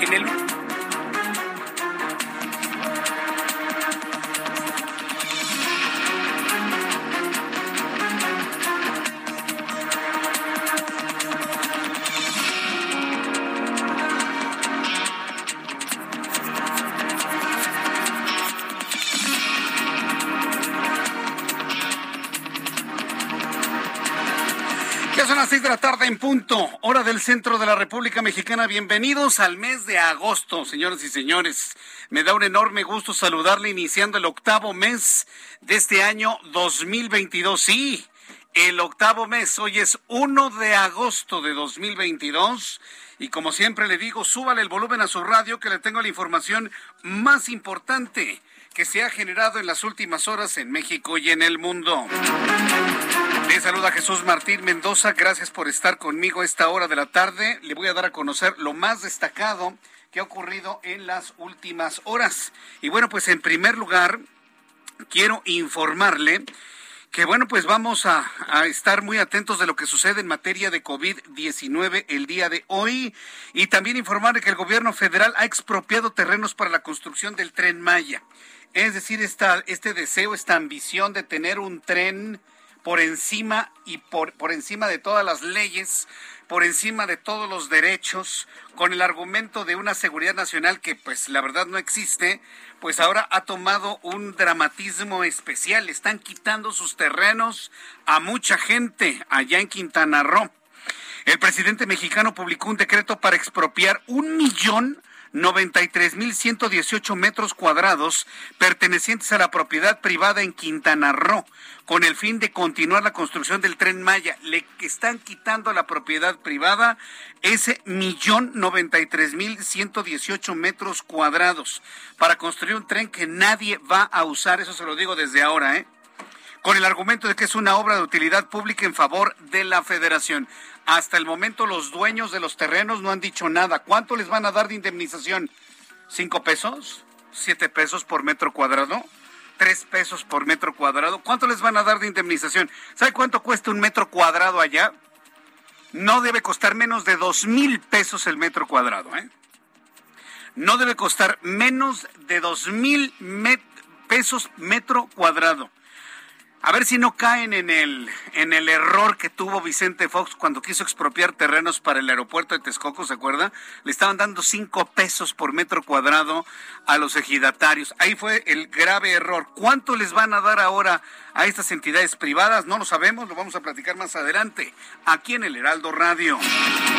En el de la tarde en punto, hora del centro de la República Mexicana. Bienvenidos al mes de agosto, señoras y señores. Me da un enorme gusto saludarle iniciando el octavo mes de este año 2022. Sí, el octavo mes. Hoy es 1 de agosto de 2022. Y como siempre le digo, súbale el volumen a su radio que le tengo la información más importante que se ha generado en las últimas horas en México y en el mundo. Le saluda Jesús Martín Mendoza. Gracias por estar conmigo esta hora de la tarde. Le voy a dar a conocer lo más destacado que ha ocurrido en las últimas horas. Y bueno, pues en primer lugar, quiero informarle que bueno, pues vamos a, a, estar muy atentos de lo que sucede en materia de COVID-19 el día de hoy y también informarle que el gobierno federal ha expropiado terrenos para la construcción del tren Maya. Es decir, esta, este deseo, esta ambición de tener un tren por encima y por, por encima de todas las leyes, por encima de todos los derechos, con el argumento de una seguridad nacional que pues la verdad no existe, pues ahora ha tomado un dramatismo especial. Están quitando sus terrenos a mucha gente allá en Quintana Roo. El presidente mexicano publicó un decreto para expropiar un millón 93.118 metros cuadrados pertenecientes a la propiedad privada en Quintana Roo, con el fin de continuar la construcción del tren Maya. Le están quitando la propiedad privada ese millón 93.118 metros cuadrados para construir un tren que nadie va a usar. Eso se lo digo desde ahora, ¿eh? con el argumento de que es una obra de utilidad pública en favor de la federación. Hasta el momento los dueños de los terrenos no han dicho nada. ¿Cuánto les van a dar de indemnización? ¿Cinco pesos? ¿Siete pesos por metro cuadrado? ¿Tres pesos por metro cuadrado? ¿Cuánto les van a dar de indemnización? ¿Sabe cuánto cuesta un metro cuadrado allá? No debe costar menos de dos mil pesos el metro cuadrado. ¿eh? No debe costar menos de dos mil pesos metro cuadrado. A ver si no caen en el, en el error que tuvo Vicente Fox cuando quiso expropiar terrenos para el aeropuerto de Texcoco, ¿se acuerda? Le estaban dando cinco pesos por metro cuadrado a los ejidatarios. Ahí fue el grave error. ¿Cuánto les van a dar ahora a estas entidades privadas? No lo sabemos, lo vamos a platicar más adelante, aquí en el Heraldo Radio.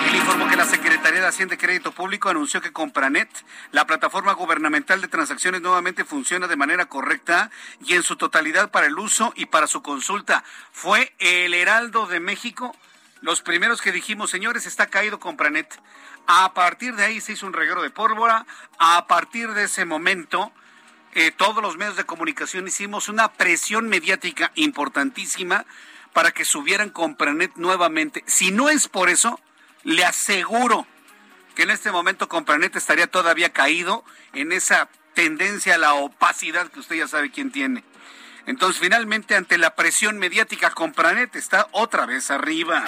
Él informó que la Secretaría de Hacienda y Crédito Público anunció que Compranet, la plataforma gubernamental de transacciones, nuevamente funciona de manera correcta y en su totalidad para el uso y para su consulta. Fue el Heraldo de México los primeros que dijimos, señores, está caído Compranet. A partir de ahí se hizo un reguero de pólvora. A partir de ese momento, eh, todos los medios de comunicación hicimos una presión mediática importantísima para que subieran Compranet nuevamente. Si no es por eso, le aseguro que en este momento Compranet estaría todavía caído en esa tendencia a la opacidad que usted ya sabe quién tiene. Entonces, finalmente, ante la presión mediática, Compranet está otra vez arriba.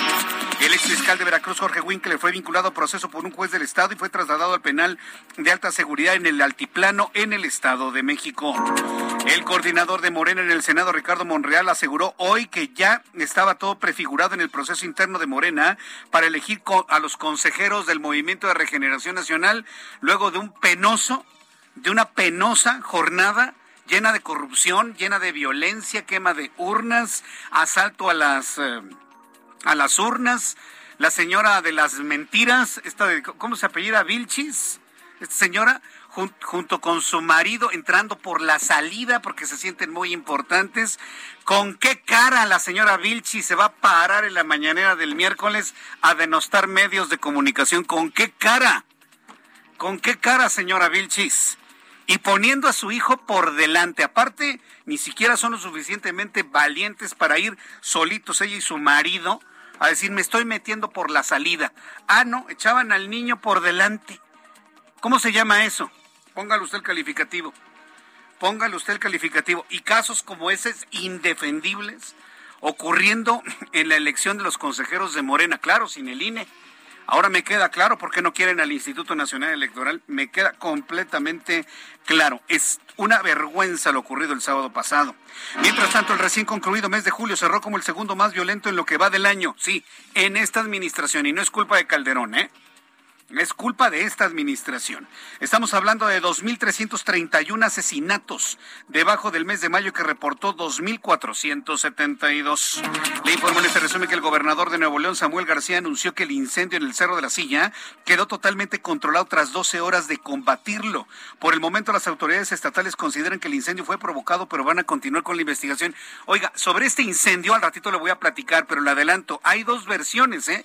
El ex fiscal de Veracruz, Jorge Winkler, fue vinculado a proceso por un juez del Estado y fue trasladado al penal de alta seguridad en el Altiplano, en el Estado de México. El coordinador de Morena en el Senado, Ricardo Monreal, aseguró hoy que ya estaba todo prefigurado en el proceso interno de Morena para elegir a los consejeros del Movimiento de Regeneración Nacional luego de un penoso, de una penosa jornada llena de corrupción, llena de violencia, quema de urnas, asalto a las, eh, a las urnas. La señora de las mentiras, esta de, ¿cómo se apellida? Vilchis. Esta señora junto con su marido entrando por la salida porque se sienten muy importantes. ¿Con qué cara la señora Vilchi se va a parar en la mañanera del miércoles a denostar medios de comunicación? ¿Con qué cara? ¿Con qué cara, señora Vilchis? Y poniendo a su hijo por delante. Aparte, ni siquiera son lo suficientemente valientes para ir solitos ella y su marido a decir, me estoy metiendo por la salida. Ah, no, echaban al niño por delante. ¿Cómo se llama eso? Póngale usted el calificativo. Póngale usted el calificativo. Y casos como ese, indefendibles, ocurriendo en la elección de los consejeros de Morena, claro, sin el INE. Ahora me queda claro por qué no quieren al Instituto Nacional Electoral. Me queda completamente claro. Es una vergüenza lo ocurrido el sábado pasado. Mientras tanto, el recién concluido mes de julio cerró como el segundo más violento en lo que va del año. Sí, en esta administración. Y no es culpa de Calderón, ¿eh? Es culpa de esta administración. Estamos hablando de 2.331 asesinatos debajo del mes de mayo que reportó 2.472. Le informo en este resumen que el gobernador de Nuevo León, Samuel García, anunció que el incendio en el Cerro de la Silla quedó totalmente controlado tras 12 horas de combatirlo. Por el momento las autoridades estatales consideran que el incendio fue provocado, pero van a continuar con la investigación. Oiga, sobre este incendio al ratito le voy a platicar, pero le adelanto, hay dos versiones, ¿eh?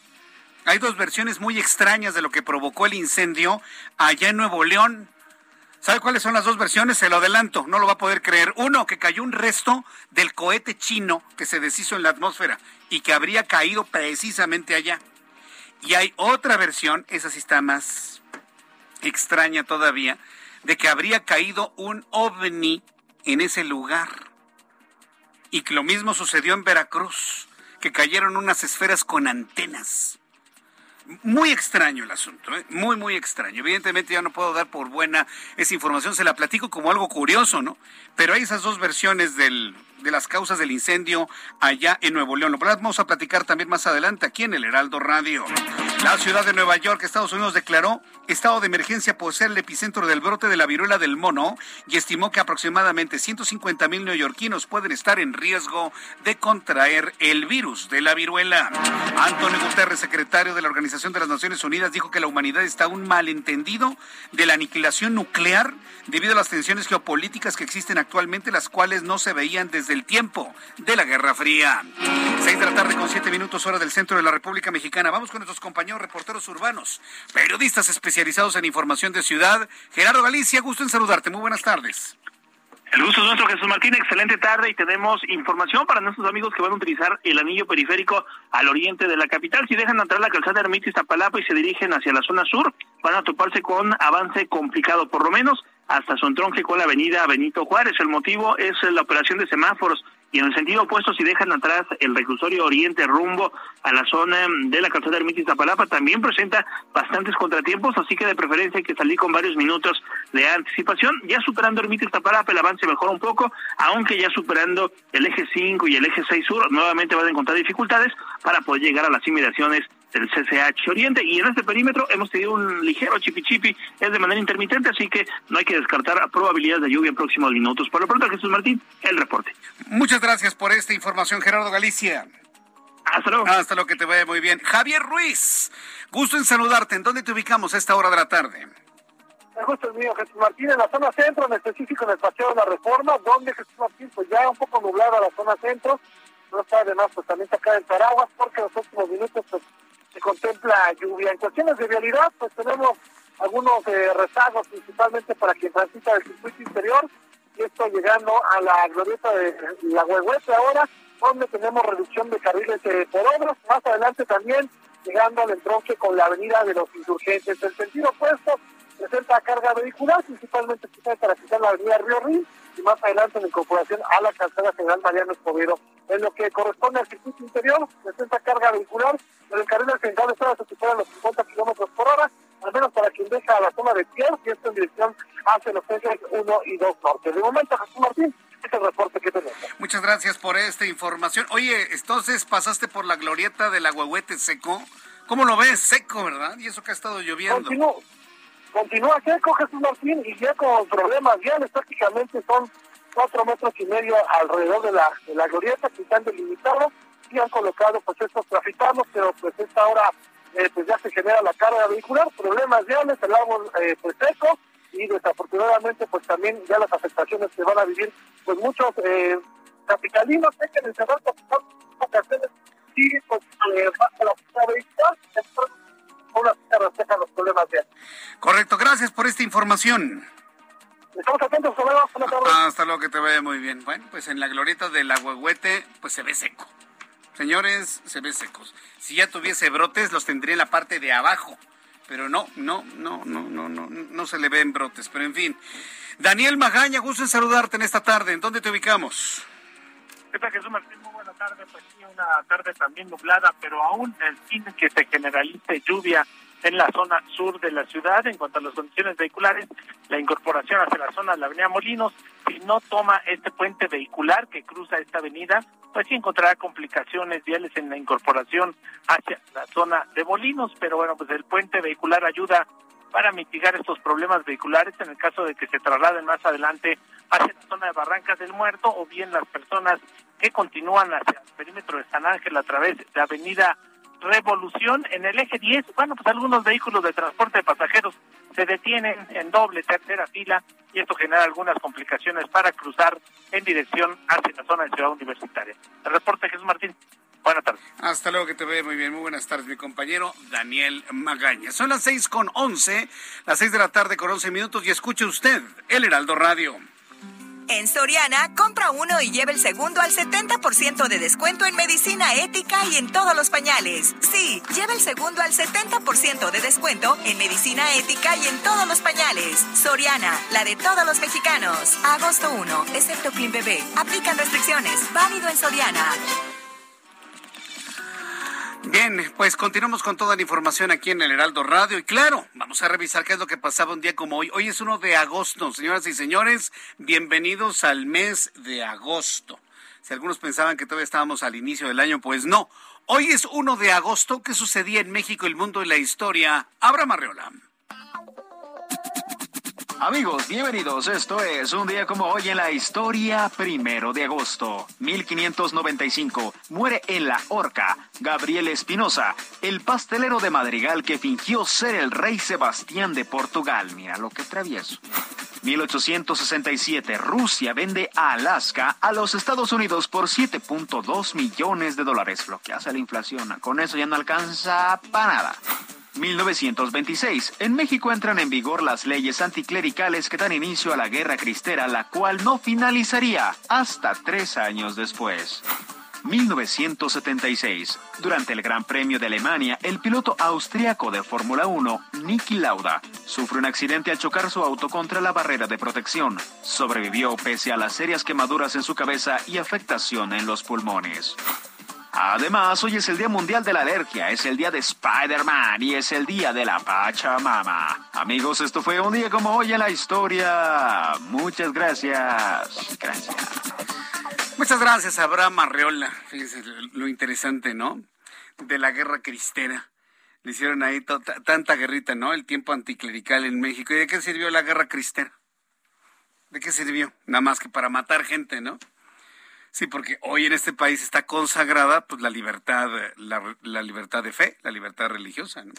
Hay dos versiones muy extrañas de lo que provocó el incendio allá en Nuevo León. ¿Sabe cuáles son las dos versiones? Se lo adelanto, no lo va a poder creer. Uno, que cayó un resto del cohete chino que se deshizo en la atmósfera y que habría caído precisamente allá. Y hay otra versión, esa sí está más extraña todavía, de que habría caído un ovni en ese lugar. Y que lo mismo sucedió en Veracruz, que cayeron unas esferas con antenas. Muy extraño el asunto, ¿eh? muy, muy extraño. Evidentemente ya no puedo dar por buena esa información, se la platico como algo curioso, ¿no? Pero hay esas dos versiones del, de las causas del incendio allá en Nuevo León. Lo vamos a platicar también más adelante aquí en el Heraldo Radio. La ciudad de Nueva York, Estados Unidos, declaró estado de emergencia por ser el epicentro del brote de la viruela del mono y estimó que aproximadamente 150 mil neoyorquinos pueden estar en riesgo de contraer el virus de la viruela. Antonio Guterres, secretario de la Organización de las Naciones Unidas, dijo que la humanidad está un malentendido de la aniquilación nuclear debido a las tensiones geopolíticas que existen actualmente, las cuales no se veían desde el tiempo de la Guerra Fría. Seis de la tarde con siete minutos hora del centro de la República Mexicana. Vamos con nuestros compañeros reporteros urbanos, periodistas especializados en información de ciudad. Gerardo Galicia, gusto en saludarte. Muy buenas tardes. El gusto es nuestro, Jesús Martín. Excelente tarde y tenemos información para nuestros amigos que van a utilizar el anillo periférico al oriente de la capital. Si dejan entrar la calzada Ermitis Tapalapa y se dirigen hacia la zona sur, van a toparse con avance complicado, por lo menos hasta su entronque con la avenida Benito Juárez. El motivo es la operación de semáforos y en el sentido opuesto, si dejan atrás el reclusorio oriente rumbo a la zona de la calzada Ermitis Tapalapa, también presenta bastantes contratiempos, así que de preferencia hay que salir con varios minutos de anticipación. Ya superando Ermitis Tapalapa, el avance mejora un poco, aunque ya superando el eje 5 y el eje 6 sur, nuevamente van a encontrar dificultades para poder llegar a las inmediaciones del CCH Oriente y en este perímetro hemos tenido un ligero chipi es de manera intermitente, así que no hay que descartar probabilidades de lluvia en próximos minutos. Por lo pronto, Jesús Martín, el reporte. Muchas gracias por esta información, Gerardo Galicia. Hasta luego. Hasta luego, que te vaya muy bien. Javier Ruiz, gusto en saludarte. ¿En dónde te ubicamos a esta hora de la tarde? El gusto es mío, Jesús Martín, en la zona centro, en específico en el Paseo de la Reforma, donde Jesús Martín, pues ya un poco nublada la zona centro, no está además pues también acá en Paraguas, porque en los últimos minutos pues se contempla lluvia. En cuestiones de vialidad, pues tenemos algunos eh, rezagos, principalmente para quien transita el circuito interior, y esto llegando a la glorieta de la Huehuete ahora, donde tenemos reducción de carriles eh, por obras. Más adelante también llegando al entronque con la avenida de los insurgentes. El sentido opuesto presenta carga vehicular, principalmente para quitar la avenida Río Río y más adelante en incorporación a la calzada General Mariano Escobedo. En lo que corresponde al circuito interior, presenta carga vehicular, pero el carril central está se supera los 50 kilómetros por hora, al menos para quien deja la zona de Pierre, y esto en dirección hacia los ejes 1 y 2 norte. De momento, Jesús Martín, Muchas gracias por esta información. Oye, entonces pasaste por la glorieta del agüehuete seco. ¿Cómo lo ves? Seco, ¿verdad? Y eso que ha estado lloviendo. Continúa seco, Jesús Martín, y ya con problemas viales prácticamente son cuatro metros y medio alrededor de la, la glorieta que están delimitados y han colocado pues estos traficados, pero pues esta hora eh, pues ya se genera la carga vehicular, problemas viales, el árbol eh, pues seco y desafortunadamente pues también ya las afectaciones que van a vivir pues muchos eh, capitalinos sé que en el cerrar ocasiones sí pues eh, baja la vehicular, entonces reflejan los problemas viales. Correcto, gracias por esta información. Estamos atentos, hasta luego. Hasta luego, que te vaya muy bien. Bueno, pues en la glorieta del agüehuete, pues se ve seco. Señores, se ve secos. Si ya tuviese brotes, los tendría en la parte de abajo. Pero no, no, no, no, no, no, no se le ven brotes. Pero en fin. Daniel Magaña, gusto en saludarte en esta tarde. ¿En dónde te ubicamos? ¿Qué tal, Jesús Martín? Tarde. Pues sí, una tarde también nublada, pero aún el fin que se generalice lluvia en la zona sur de la ciudad. En cuanto a las condiciones vehiculares, la incorporación hacia la zona de la avenida Molinos, si no toma este puente vehicular que cruza esta avenida, pues sí encontrará complicaciones viales en la incorporación hacia la zona de Molinos, pero bueno, pues el puente vehicular ayuda para mitigar estos problemas vehiculares en el caso de que se trasladen más adelante hacia la zona de Barrancas del Muerto o bien las personas que continúan hacia el perímetro de San Ángel a través de Avenida Revolución en el eje 10. Bueno, pues algunos vehículos de transporte de pasajeros se detienen en doble, tercera fila y esto genera algunas complicaciones para cruzar en dirección hacia la zona de Ciudad Universitaria. El reporte Jesús Martín. Buenas tardes. Hasta luego, que te vea muy bien. Muy buenas tardes, mi compañero Daniel Magaña. Son las seis con once, las seis de la tarde con once minutos y escuche usted el Heraldo Radio. En Soriana, compra uno y lleve el segundo al 70% de descuento en medicina ética y en todos los pañales. Sí, lleve el segundo al 70% de descuento en medicina ética y en todos los pañales. Soriana, la de todos los mexicanos. Agosto 1, excepto Clean Bebé. Aplican restricciones. Válido en Soriana. Bien, pues continuamos con toda la información aquí en el Heraldo Radio y claro, vamos a revisar qué es lo que pasaba un día como hoy. Hoy es 1 de agosto, señoras y señores, bienvenidos al mes de agosto. Si algunos pensaban que todavía estábamos al inicio del año, pues no. Hoy es 1 de agosto, ¿qué sucedía en México, el mundo y la historia? Abra Marreola. Amigos, bienvenidos. Esto es un día como hoy en la historia, primero de agosto, 1595. Muere en la horca Gabriel Espinosa, el pastelero de Madrigal que fingió ser el rey Sebastián de Portugal. Mira lo que travieso. 1867, Rusia vende a Alaska a los Estados Unidos por 7.2 millones de dólares, lo que hace la inflación. Con eso ya no alcanza para nada. 1926. En México entran en vigor las leyes anticlericales que dan inicio a la guerra cristera, la cual no finalizaría hasta tres años después. 1976. Durante el Gran Premio de Alemania, el piloto austriaco de Fórmula 1, Niki Lauda, sufre un accidente al chocar su auto contra la barrera de protección. Sobrevivió pese a las serias quemaduras en su cabeza y afectación en los pulmones. Además, hoy es el Día Mundial de la Alergia, es el día de Spider-Man y es el día de la Pachamama. Amigos, esto fue un día como hoy en la historia. Muchas gracias. Gracias. Muchas gracias, Abraham Arreola. Fíjense lo interesante, ¿no? De la guerra cristera. Le hicieron ahí tanta guerrita, ¿no? El tiempo anticlerical en México. ¿Y de qué sirvió la guerra cristera? ¿De qué sirvió? Nada más que para matar gente, ¿no? Sí, porque hoy en este país está consagrada pues la libertad, la, la libertad de fe, la libertad religiosa. ¿no?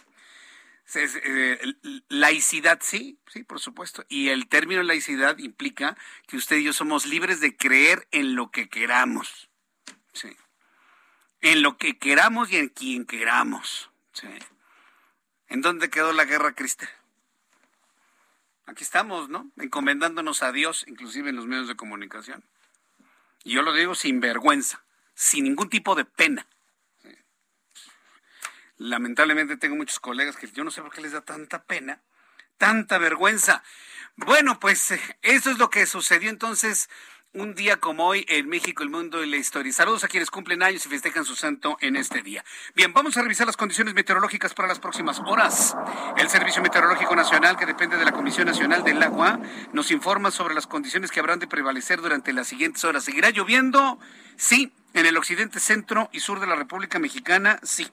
Eh, laicidad, sí, sí, por supuesto. Y el término laicidad implica que usted y yo somos libres de creer en lo que queramos. Sí. En lo que queramos y en quien queramos. Sí. ¿En dónde quedó la guerra cristera? Aquí estamos, ¿no? Encomendándonos a Dios, inclusive en los medios de comunicación. Yo lo digo sin vergüenza, sin ningún tipo de pena. Lamentablemente tengo muchos colegas que yo no sé por qué les da tanta pena, tanta vergüenza. Bueno, pues eh, eso es lo que sucedió entonces un día como hoy en México, el mundo y la historia. Saludos a quienes cumplen años y festejan su santo en este día. Bien, vamos a revisar las condiciones meteorológicas para las próximas horas. El Servicio Meteorológico Nacional, que depende de la Comisión Nacional del Agua, nos informa sobre las condiciones que habrán de prevalecer durante las siguientes horas. ¿Seguirá lloviendo? Sí, en el occidente, centro y sur de la República Mexicana, sí.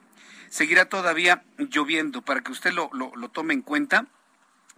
Seguirá todavía lloviendo para que usted lo, lo, lo tome en cuenta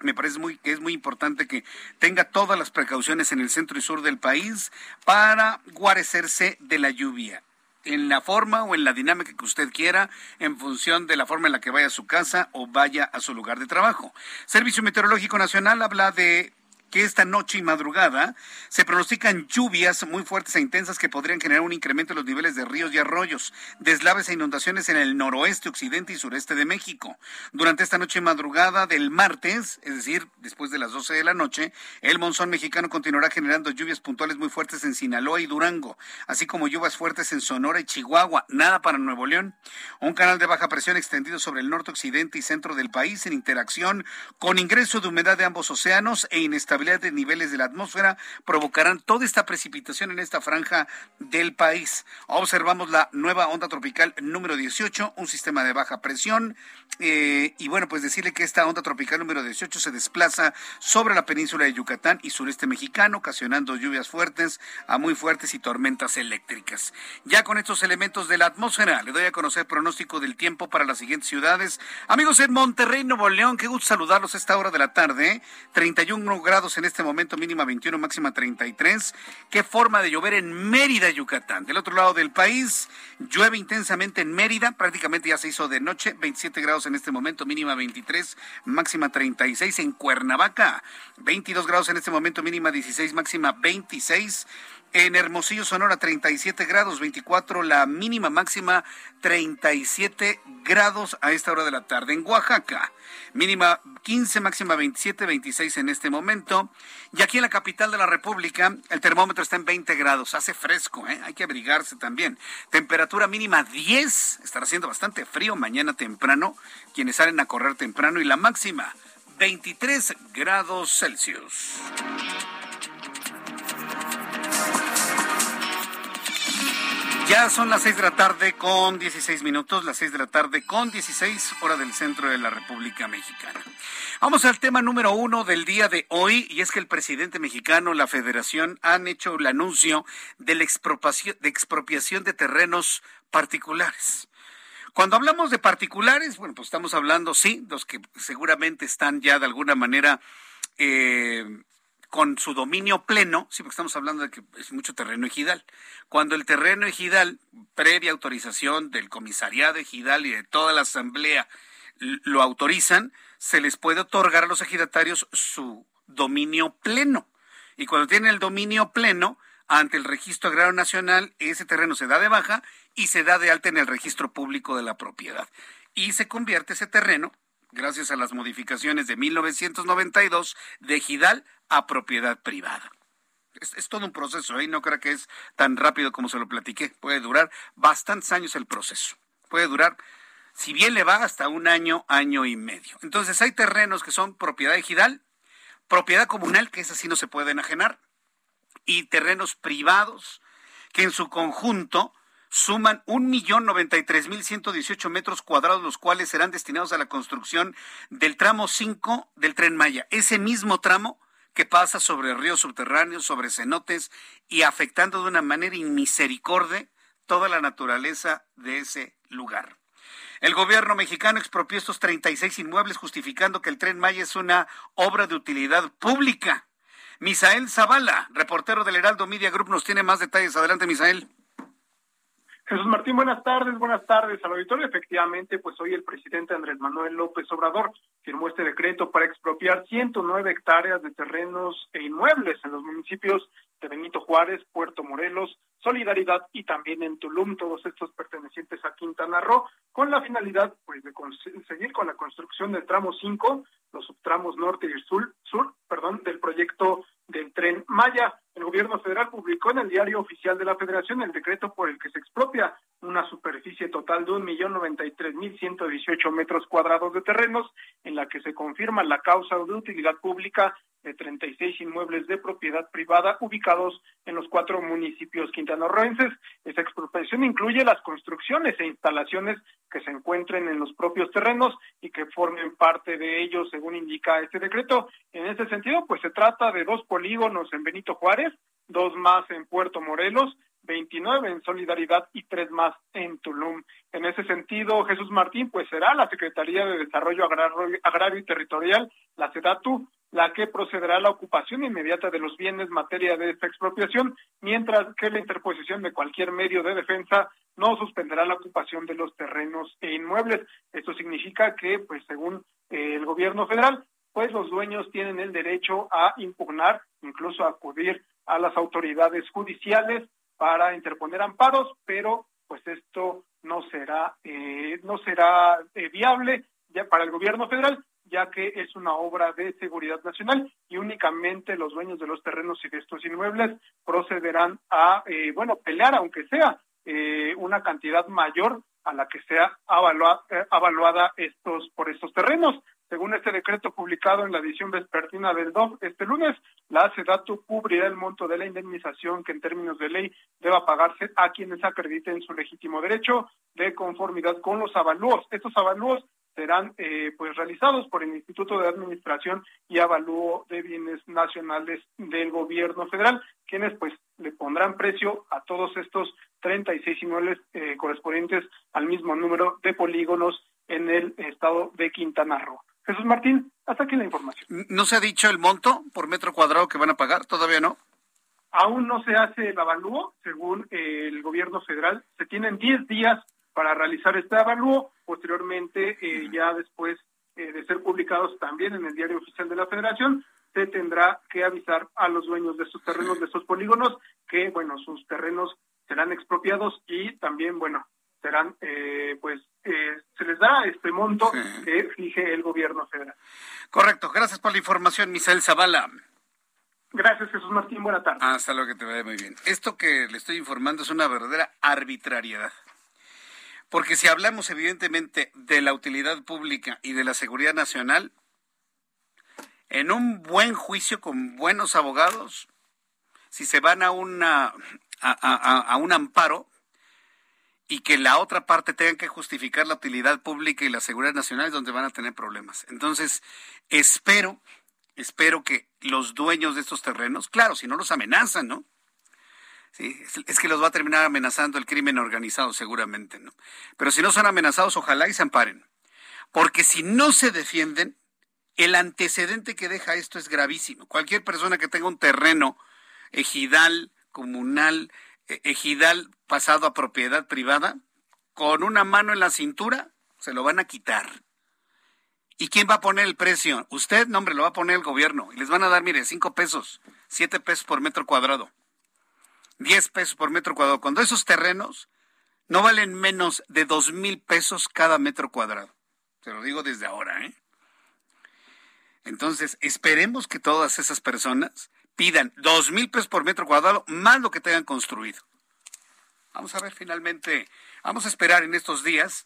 me parece muy, que es muy importante que tenga todas las precauciones en el centro y sur del país para guarecerse de la lluvia en la forma o en la dinámica que usted quiera, en función de la forma en la que vaya a su casa o vaya a su lugar de trabajo. Servicio Meteorológico Nacional habla de que esta noche y madrugada se pronostican lluvias muy fuertes e intensas que podrían generar un incremento en los niveles de ríos y arroyos, deslaves e inundaciones en el noroeste, occidente y sureste de México. Durante esta noche y madrugada del martes, es decir, después de las 12 de la noche, el monzón mexicano continuará generando lluvias puntuales muy fuertes en Sinaloa y Durango, así como lluvias fuertes en Sonora y Chihuahua, nada para Nuevo León. Un canal de baja presión extendido sobre el norte, occidente y centro del país en interacción con ingreso de humedad de ambos océanos e inestabilidad de niveles de la atmósfera provocarán toda esta precipitación en esta franja del país. Observamos la nueva onda tropical número 18, un sistema de baja presión. Eh, y bueno, pues decirle que esta onda tropical número 18 se desplaza sobre la península de Yucatán y sureste mexicano, ocasionando lluvias fuertes a muy fuertes y tormentas eléctricas. Ya con estos elementos de la atmósfera, le doy a conocer pronóstico del tiempo para las siguientes ciudades. Amigos en Monterrey, Nuevo León, qué gusto saludarlos a esta hora de la tarde. 31 grados en este momento, mínima 21, máxima 33. Qué forma de llover en Mérida, Yucatán. Del otro lado del país, llueve intensamente en Mérida, prácticamente ya se hizo de noche, 27 grados en este momento, mínima 23, máxima 36. En Cuernavaca, 22 grados en este momento, mínima 16, máxima 26. En Hermosillo, Sonora, 37 grados, 24 la mínima máxima, 37 grados a esta hora de la tarde. En Oaxaca, mínima 15, máxima 27, 26 en este momento. Y aquí en la capital de la República, el termómetro está en 20 grados, hace fresco, ¿eh? hay que abrigarse también. Temperatura mínima 10, estará haciendo bastante frío mañana temprano, quienes salen a correr temprano, y la máxima 23 grados Celsius. Ya son las seis de la tarde con 16 minutos, las seis de la tarde con 16 hora del centro de la República Mexicana. Vamos al tema número uno del día de hoy y es que el presidente mexicano, la federación, han hecho el anuncio de la expropiación de, terrenos particulares. Cuando hablamos de particulares, bueno, pues estamos hablando, sí, los que seguramente están ya de alguna manera eh, con su dominio pleno, sí, porque estamos hablando de que es mucho terreno ejidal. Cuando el terreno ejidal, previa autorización del comisariado ejidal y de toda la asamblea, lo autorizan, se les puede otorgar a los ejidatarios su dominio pleno. Y cuando tienen el dominio pleno, ante el Registro Agrario Nacional, ese terreno se da de baja y se da de alta en el registro público de la propiedad. Y se convierte ese terreno gracias a las modificaciones de 1992, de Gidal a propiedad privada. Es, todo un proceso, ¿eh? no creo que es tan rápido como se lo platiqué. Puede durar bastantes años el proceso. Puede durar, si bien le va, hasta un año, año y medio. Entonces hay terrenos que son propiedad ejidal, propiedad comunal, que es así no se puede enajenar, y terrenos privados que en su conjunto suman un millón noventa y tres mil ciento dieciocho metros cuadrados, los cuales serán destinados a la construcción del tramo 5 del tren Maya. Ese mismo tramo que pasa sobre ríos subterráneos, sobre cenotes y afectando de una manera inmisericordia toda la naturaleza de ese lugar. El gobierno mexicano expropió estos 36 inmuebles justificando que el tren Maya es una obra de utilidad pública. Misael Zavala, reportero del Heraldo Media Group, nos tiene más detalles. Adelante, Misael. Jesús Martín, buenas tardes, buenas tardes al auditorio. Efectivamente, pues hoy el presidente Andrés Manuel López Obrador firmó este decreto para expropiar 109 hectáreas de terrenos e inmuebles en los municipios de Juárez, Puerto Morelos, Solidaridad y también en Tulum, todos estos pertenecientes a Quintana Roo, con la finalidad pues de seguir con la construcción del tramo 5, los subtramos norte y sur, sur perdón, del proyecto del tren Maya. El gobierno federal publicó en el diario oficial de la Federación el decreto por el que se expropia una superficie total de un millón noventa y tres mil ciento dieciocho metros cuadrados de terrenos, en la que se confirma la causa de utilidad pública de 36 inmuebles de propiedad privada ubicados en los cuatro municipios quintanarroenses. Esa expropiación incluye las construcciones e instalaciones que se encuentren en los propios terrenos y que formen parte de ellos, según indica este decreto. En este sentido, pues se trata de dos polígonos en Benito Juárez, dos más en Puerto Morelos, 29 en Solidaridad y tres más en Tulum. En ese sentido, Jesús Martín, pues será la Secretaría de Desarrollo Agrario y Territorial, la SEDATU, la que procederá a la ocupación inmediata de los bienes materia de esta expropiación, mientras que la interposición de cualquier medio de defensa no suspenderá la ocupación de los terrenos e inmuebles. Esto significa que, pues según eh, el gobierno federal, pues los dueños tienen el derecho a impugnar, incluso a acudir a las autoridades judiciales para interponer amparos, pero pues esto no será eh, no será eh, viable ya para el gobierno federal ya que es una obra de seguridad nacional y únicamente los dueños de los terrenos y de estos inmuebles procederán a, eh, bueno, pelear, aunque sea eh, una cantidad mayor a la que sea eh, evaluada estos por estos terrenos. Según este decreto publicado en la edición vespertina del DOF este lunes, la SEDATU cubrirá el monto de la indemnización que en términos de ley deba pagarse a quienes acrediten su legítimo derecho de conformidad con los avalúos. Estos avalúos serán eh, pues realizados por el Instituto de Administración y Avalúo de Bienes Nacionales del Gobierno Federal, quienes pues le pondrán precio a todos estos 36 inmuebles eh, correspondientes al mismo número de polígonos en el estado de Quintana Roo. Jesús Martín, hasta aquí la información. ¿No se ha dicho el monto por metro cuadrado que van a pagar? ¿Todavía no? Aún no se hace el avalúo, según el gobierno federal. Se tienen 10 días para realizar este avalúo. Posteriormente, eh, ya después eh, de ser publicados también en el diario oficial de la Federación, se tendrá que avisar a los dueños de estos terrenos, de estos polígonos, que, bueno, sus terrenos serán expropiados y también, bueno, serán, eh, pues, se les da este monto que fije el gobierno federal. Correcto. Gracias por la información, Misael Zavala. Gracias, Jesús Martín. Buena tarde. Hasta luego, que te vaya muy bien. Esto que le estoy informando es una verdadera arbitrariedad. Porque si hablamos evidentemente de la utilidad pública y de la seguridad nacional, en un buen juicio con buenos abogados, si se van a, una, a, un amparo y que la otra parte tenga que justificar la utilidad pública y la seguridad nacional es donde van a tener problemas. Entonces, espero, espero que los dueños de estos terrenos, claro, si no los amenazan, ¿no? Sí, es, que los va a terminar amenazando el crimen organizado seguramente, ¿no? Pero si no son amenazados, ojalá y se amparen. Porque si no se defienden, el antecedente que deja esto es gravísimo. Cualquier persona que tenga un terreno ejidal, comunal, e, ejidal pasado a propiedad privada, con una mano en la cintura, se lo van a quitar. ¿Y quién va a poner el precio? Usted, no, hombre, lo va a poner el gobierno. Y les van a dar, mire, cinco pesos, siete pesos por metro cuadrado. 10 pesos por metro cuadrado, cuando esos terrenos no valen menos de dos mil pesos cada metro cuadrado. Se lo digo desde ahora, ¿eh? Entonces, esperemos que todas esas personas pidan dos mil pesos por metro cuadrado más lo que tengan construido. Vamos a ver finalmente, vamos a esperar en estos días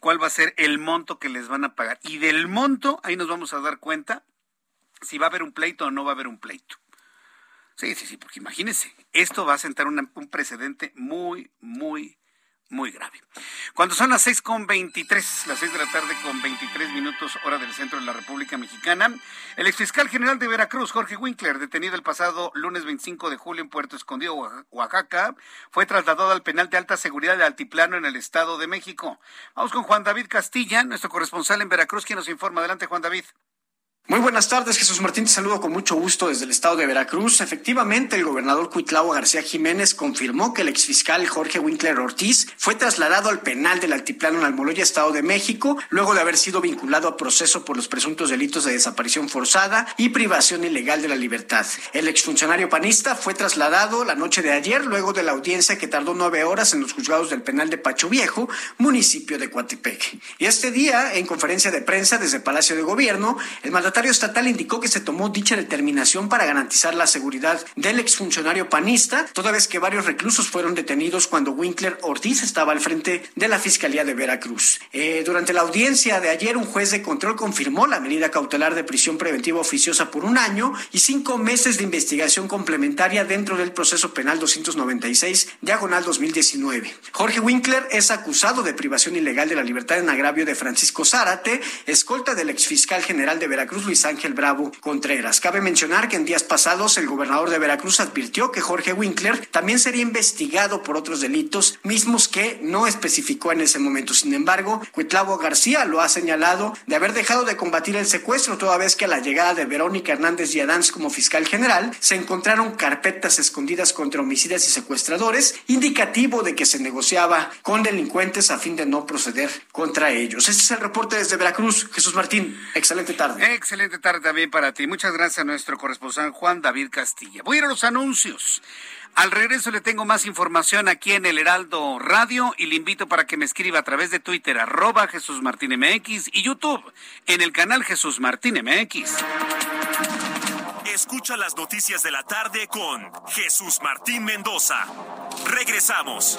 cuál va a ser el monto que les van a pagar. Y del monto, ahí nos vamos a dar cuenta si va a haber un pleito o no va a haber un pleito. Sí, sí, sí, porque imagínense, esto va a sentar un precedente muy, muy, muy grave. Cuando son las seis con veintitrés, las seis de la tarde con veintitrés minutos, hora del centro de la República Mexicana, el exfiscal general de Veracruz, Jorge Winkler, detenido el pasado lunes 25 de julio en Puerto Escondido, Oaxaca, fue trasladado al penal de alta seguridad de Altiplano en el Estado de México. Vamos con Juan David Castilla, nuestro corresponsal en Veracruz, quien nos informa. Adelante, Juan David. Muy buenas tardes, Jesús Martín. Te saludo con mucho gusto desde el estado de Veracruz. Efectivamente, el gobernador Cuitlao García Jiménez confirmó que el exfiscal Jorge Winkler Ortiz fue trasladado al penal del Altiplano en Almoloya, Estado de México, luego de haber sido vinculado a proceso por los presuntos delitos de desaparición forzada y privación ilegal de la libertad. El exfuncionario panista fue trasladado la noche de ayer, luego de la audiencia que tardó nueve horas en los juzgados del penal de Pacho Viejo, municipio de Coatepec. Y este día, en conferencia de prensa desde Palacio de Gobierno, el mandatario secretario estatal indicó que se tomó dicha determinación para garantizar la seguridad del exfuncionario panista, toda vez que varios reclusos fueron detenidos cuando Winkler Ortiz estaba al frente de la Fiscalía de Veracruz. Eh, durante la audiencia de ayer, un juez de control confirmó la medida cautelar de prisión preventiva oficiosa por un año y cinco meses de investigación complementaria dentro del proceso penal 296, diagonal 2019. Jorge Winkler es acusado de privación ilegal de la libertad en agravio de Francisco Zárate, escolta del exfiscal general de Luis Ángel Bravo Contreras. Cabe mencionar que en días pasados el gobernador de Veracruz advirtió que Jorge Winkler también sería investigado por otros delitos, mismos que no especificó en ese momento. Sin embargo, Cuitlavo García lo ha señalado de haber dejado de combatir el secuestro, toda vez que a la llegada de Verónica Hernández y Adams como fiscal general se encontraron carpetas escondidas contra homicidas y secuestradores, indicativo de que se negociaba con delincuentes a fin de no proceder contra ellos. Este es el reporte desde Veracruz. Jesús Martín, excelente tarde. Excelente tarde también para ti. Muchas gracias a nuestro corresponsal Juan David Castilla. Voy a ir a los anuncios. Al regreso le tengo más información aquí en el Heraldo Radio y le invito para que me escriba a través de Twitter arroba Jesús Martín MX y YouTube en el canal Jesús Martín MX. Escucha las noticias de la tarde con Jesús Martín Mendoza. Regresamos.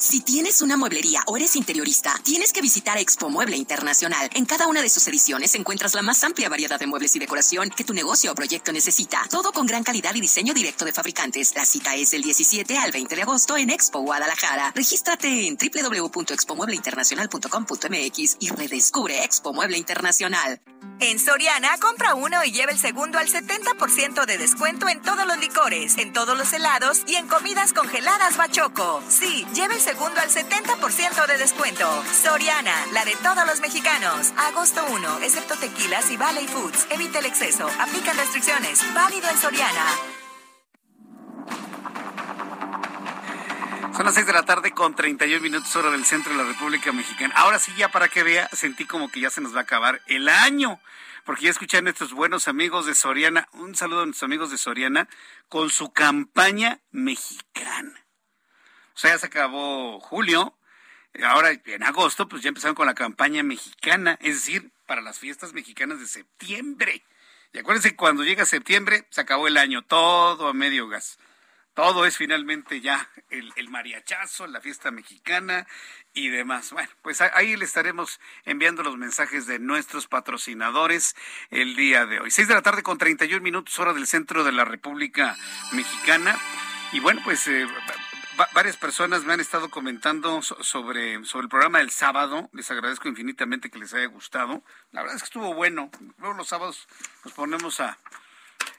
Si tienes una mueblería o eres interiorista, tienes que visitar Expo Mueble Internacional. En cada una de sus ediciones encuentras la más amplia variedad de muebles y decoración que tu negocio o proyecto necesita. Todo con gran calidad y diseño directo de fabricantes. La cita es el 17 al 20 de agosto en Expo Guadalajara. Regístrate en www.expomuebleinternacional.com.mx y redescubre Expo Mueble Internacional. En Soriana, compra uno y lleva el segundo al 70% de descuento en todos los licores, en todos los helados y en comidas congeladas Bachoco. Sí, lleva el segundo al 70% de descuento. Soriana, la de todos los mexicanos. Agosto 1, excepto tequilas y Valley Foods. Evita el exceso. Aplican restricciones. Válido en Soriana. Son las 6 de la tarde con 31 minutos hora del centro de la República Mexicana. Ahora sí, ya para que vea, sentí como que ya se nos va a acabar el año, porque ya escuché a nuestros buenos amigos de Soriana, un saludo a nuestros amigos de Soriana, con su campaña mexicana. O sea, ya se acabó julio, ahora en agosto, pues ya empezaron con la campaña mexicana, es decir, para las fiestas mexicanas de septiembre. Y acuérdense, cuando llega septiembre, se acabó el año, todo a medio gas todo es finalmente ya el, mariachazo, la fiesta mexicana y demás. Bueno, pues ahí le estaremos enviando los mensajes de nuestros patrocinadores el día de hoy. Seis de la tarde con 31 minutos hora del centro de la República Mexicana. Y bueno, pues eh, varias personas me han estado comentando sobre, sobre el programa del sábado. Les agradezco infinitamente que les haya gustado. La verdad es que estuvo bueno. Luego los sábados nos ponemos a,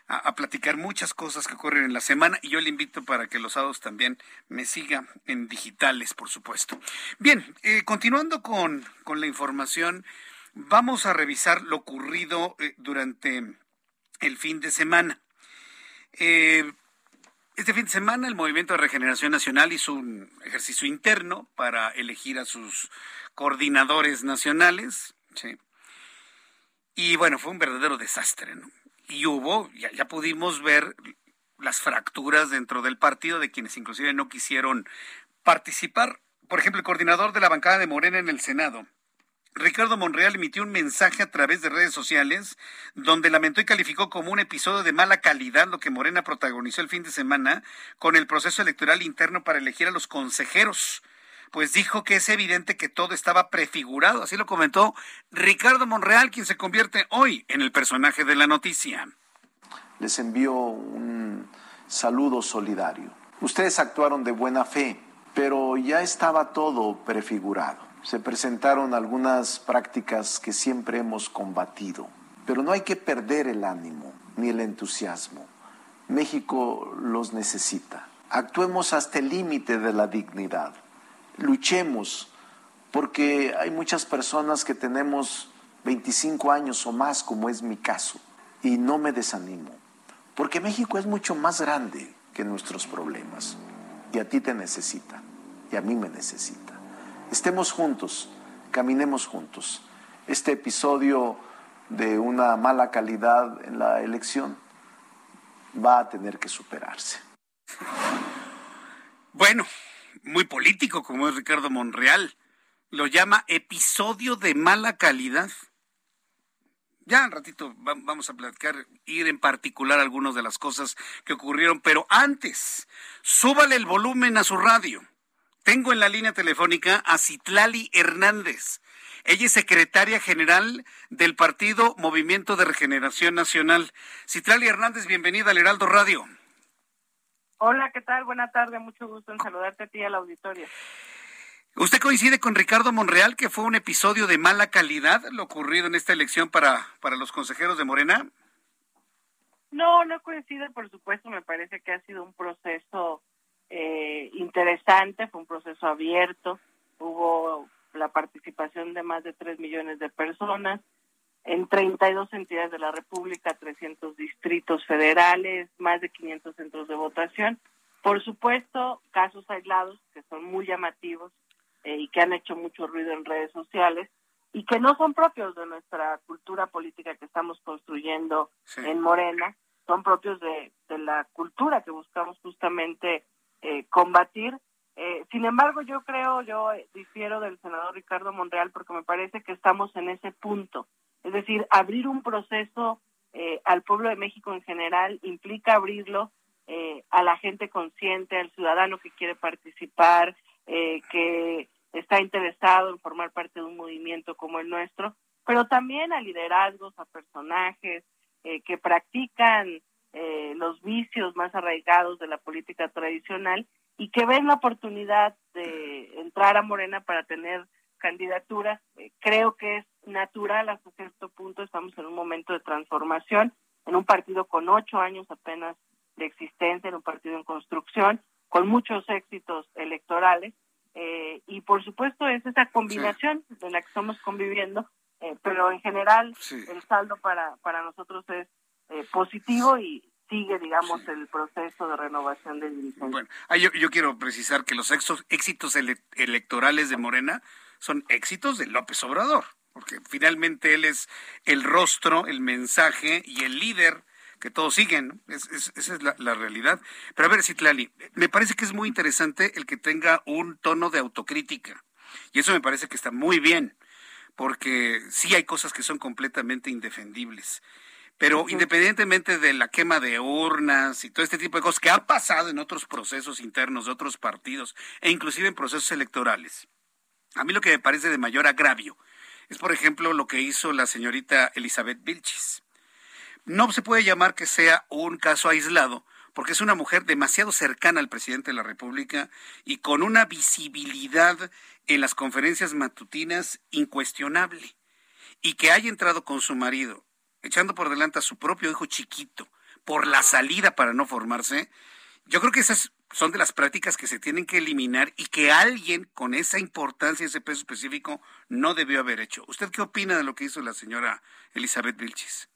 a, platicar muchas cosas que ocurren en la semana y yo le invito para que los sábados también me siga en digitales, por supuesto. Bien, eh, continuando con, la información, vamos a revisar lo ocurrido eh, durante el fin de semana. Eh, este fin de semana el Movimiento de Regeneración Nacional hizo un ejercicio interno para elegir a sus coordinadores nacionales. Y bueno, fue un verdadero desastre, ¿no? y hubo, ya, ya pudimos ver las fracturas dentro del partido de quienes inclusive no quisieron participar. Por ejemplo, el coordinador de la bancada de Morena en el Senado, Ricardo Monreal emitió un mensaje a través de redes sociales donde lamentó y calificó como un episodio de mala calidad lo que Morena protagonizó el fin de semana con el proceso electoral interno para elegir a los consejeros. Pues dijo que es evidente que todo estaba prefigurado, así lo comentó Ricardo Monreal, quien se convierte hoy en el personaje de la noticia. Les envío un saludo solidario. Ustedes actuaron de buena fe, pero ya estaba todo prefigurado se presentaron algunas prácticas que siempre hemos combatido, pero no hay que perder el ánimo ni el entusiasmo. México los necesita. Actuemos hasta el límite de la dignidad. Luchemos, porque hay muchas personas que tenemos 25 años o más, como es mi caso, y no me desanimo, porque México es mucho más grande que nuestros problemas, y a ti te necesita, y a mí me necesita. Estemos juntos, caminemos juntos. Este episodio de una mala calidad en la elección va a tener que superarse. Bueno, muy político como es Ricardo Monreal. Lo llama episodio de mala calidad. Ya un ratito vamos a platicar, ir en particular algunas de las cosas que ocurrieron, pero antes, súbale el volumen a su radio. Tengo en la línea telefónica a Citlali Hernández. Ella es secretaria general del partido Movimiento de Regeneración Nacional. Citlali Hernández, bienvenida al Heraldo Radio. Hola, ¿qué tal? Buena tarde, mucho gusto en saludarte a ti y al auditorio. ¿Usted coincide con Ricardo Monreal que fue un episodio de mala calidad lo ocurrido en esta elección para, para los consejeros de Morena? No, no coincide, por supuesto, me parece que ha sido un proceso eh, interesante, fue un proceso abierto, hubo la participación de más de 3 millones de personas en 32 entidades de la República, 300 distritos federales, más de 500 centros de votación. Por supuesto, casos aislados que son muy llamativos eh, y que han hecho mucho ruido en redes sociales y que no son propios de nuestra cultura política que estamos construyendo en Morena, son propios de, de la cultura que buscamos justamente eh, combatir. Eh, sin embargo, yo creo, yo difiero del senador Ricardo Monreal porque me parece que estamos en ese punto. Es decir, abrir un proceso eh, al pueblo de México en general implica abrirlo a la gente consciente, al ciudadano que quiere participar, que está interesado en formar parte de un movimiento como el nuestro, pero también a liderazgos, a personajes que practican eh, los vicios más arraigados de la política tradicional y que ven la oportunidad de entrar a Morena para tener candidaturas. Eh, creo que es natural hasta cierto punto, estamos en un momento de transformación, en un partido con ocho años apenas de existencia, en un partido en construcción, con muchos éxitos electorales. Eh, y por supuesto es esa combinación de la que estamos conviviendo, pero en general el saldo para, para nosotros es eh, positivo y sigue, digamos, el proceso de renovación de dirigentes. Bueno, yo, quiero precisar que los éxitos electorales de Morena son éxitos de López Obrador, porque finalmente él es el rostro, el mensaje y el líder que todos siguen. esa es la, la, realidad. Pero a ver, Citlali, me parece que es muy interesante el que tenga un tono de autocrítica. Y eso me parece que está muy bien, porque sí hay cosas que son completamente indefendibles. Pero independientemente de la quema de urnas y todo este tipo de cosas que han pasado en otros procesos internos de otros partidos e inclusive en procesos electorales, a mí lo que me parece de mayor agravio es, por ejemplo, lo que hizo la señorita Elizabeth Vilchis. No se puede llamar que sea un caso aislado, porque es una mujer demasiado cercana al presidente de la República y con una visibilidad en las conferencias matutinas incuestionable. Y que haya entrado con su marido echando por delante a su propio hijo chiquito por la salida para no formarse, yo creo que esas son de las prácticas que se tienen que eliminar y que alguien con esa importancia, ese peso específico, no debió haber hecho. ¿Usted qué opina de lo que hizo la señora Elizabeth Vilchis?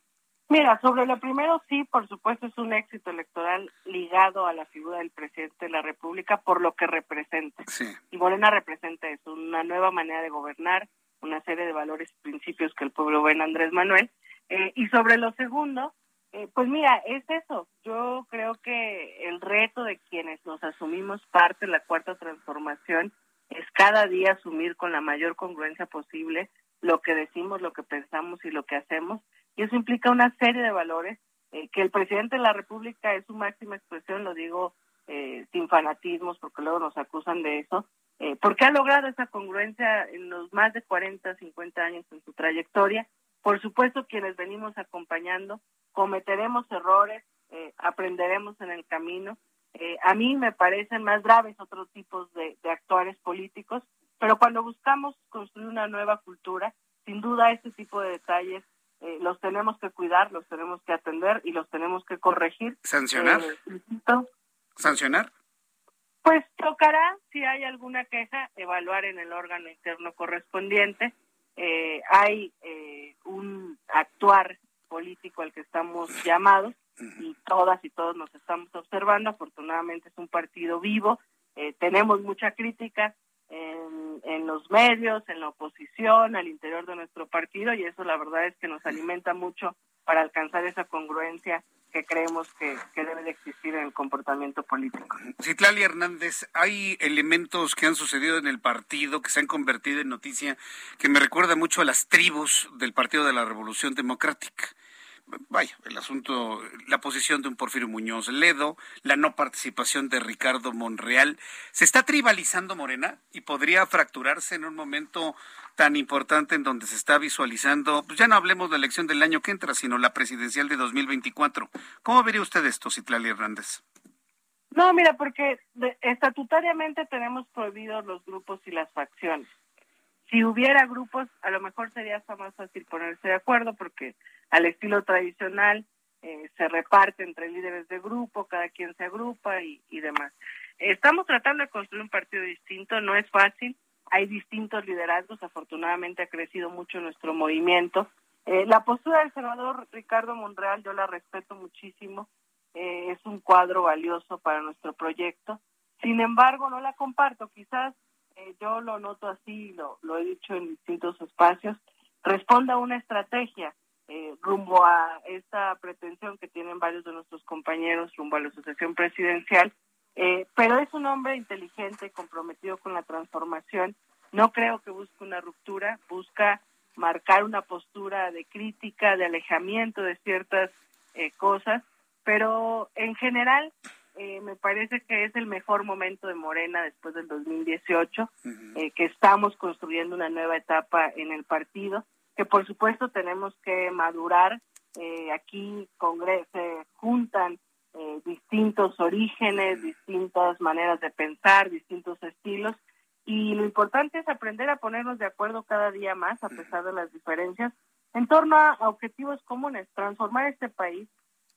Mira, sobre lo primero, sí, por supuesto, es un éxito electoral ligado a la figura del presidente de la República por lo que representa. Sí. Y Morena representa eso, una nueva manera de gobernar, una serie de valores y principios que el pueblo ve en Andrés Manuel, eh, y sobre lo segundo, Eh, pues mira, es eso. Yo creo que el reto de quienes nos asumimos parte de la cuarta transformación es cada día asumir con la mayor congruencia posible lo que decimos, lo que pensamos y lo que hacemos. Y eso implica una serie de valores eh, que el presidente de la República es su máxima expresión, lo digo eh, sin fanatismos, porque luego nos acusan de eso, eh, porque ha logrado esa congruencia en los más de 40, 50 años en su trayectoria. Por supuesto, quienes venimos acompañando, cometeremos errores, eh, aprenderemos en el camino. Eh, a mí me parecen más graves otros tipos de, de actores políticos, pero cuando buscamos construir una nueva cultura, sin duda este tipo de detalles eh, los tenemos que cuidar, los tenemos que atender y los tenemos que corregir. ¿Sancionar? Eh, ¿Sancionar? Pues tocará, si hay alguna queja, evaluar en el órgano interno correspondiente. Eh, hay eh, un actuar político al que estamos llamados y todas y todos nos estamos observando. Afortunadamente es un partido vivo. Eh, tenemos mucha crítica en, en los medios, en la oposición, al interior de nuestro partido y eso la verdad es que nos alimenta mucho para alcanzar esa congruencia que creemos que, debe de existir en el comportamiento político. Citlali Hernández, hay elementos que han sucedido en el partido que se han convertido en noticia que me recuerda mucho a las tribus del Partido de la Revolución Democrática. Vaya, el asunto, la posición de un Porfirio Muñoz Ledo, la no participación de Ricardo Monreal. ¿Se está tribalizando Morena y podría fracturarse en un momento tan importante en donde se está visualizando, pues ya no hablemos de la elección del año que entra, sino la presidencial de 2024? ¿Cómo vería usted esto, Citlali Hernández? No, mira, porque estatutariamente tenemos prohibidos los grupos y las facciones. Si hubiera grupos, a lo mejor sería hasta más fácil ponerse de acuerdo, porque al estilo tradicional eh, se reparte entre líderes de grupo, cada quien se agrupa y, demás. Estamos tratando de construir un partido distinto, no es fácil, hay distintos liderazgos, afortunadamente ha crecido mucho nuestro movimiento. Eh, la postura del senador Ricardo Monreal yo la respeto muchísimo, eh, es un cuadro valioso para nuestro proyecto. Sin embargo, no la comparto. Quizás eh, yo lo noto así, lo, lo he dicho en distintos espacios. Responda a una estrategia eh, rumbo a esta pretensión que tienen varios de nuestros compañeros rumbo a la asociación presidencial. Eh, pero es un hombre inteligente, comprometido con la transformación. No creo que busque una ruptura, busca marcar una postura de crítica, de alejamiento de ciertas eh, cosas, pero en general eh, me parece que es el mejor momento de Morena después del 2018, eh, que estamos construyendo una nueva etapa en el partido, que por supuesto tenemos que madurar. Eh, aquí se juntan eh, distintos orígenes, distintas maneras de pensar, distintos estilos, y lo importante es aprender a ponernos de acuerdo cada día más, a pesar de las diferencias, en torno a objetivos comunes, transformar este país,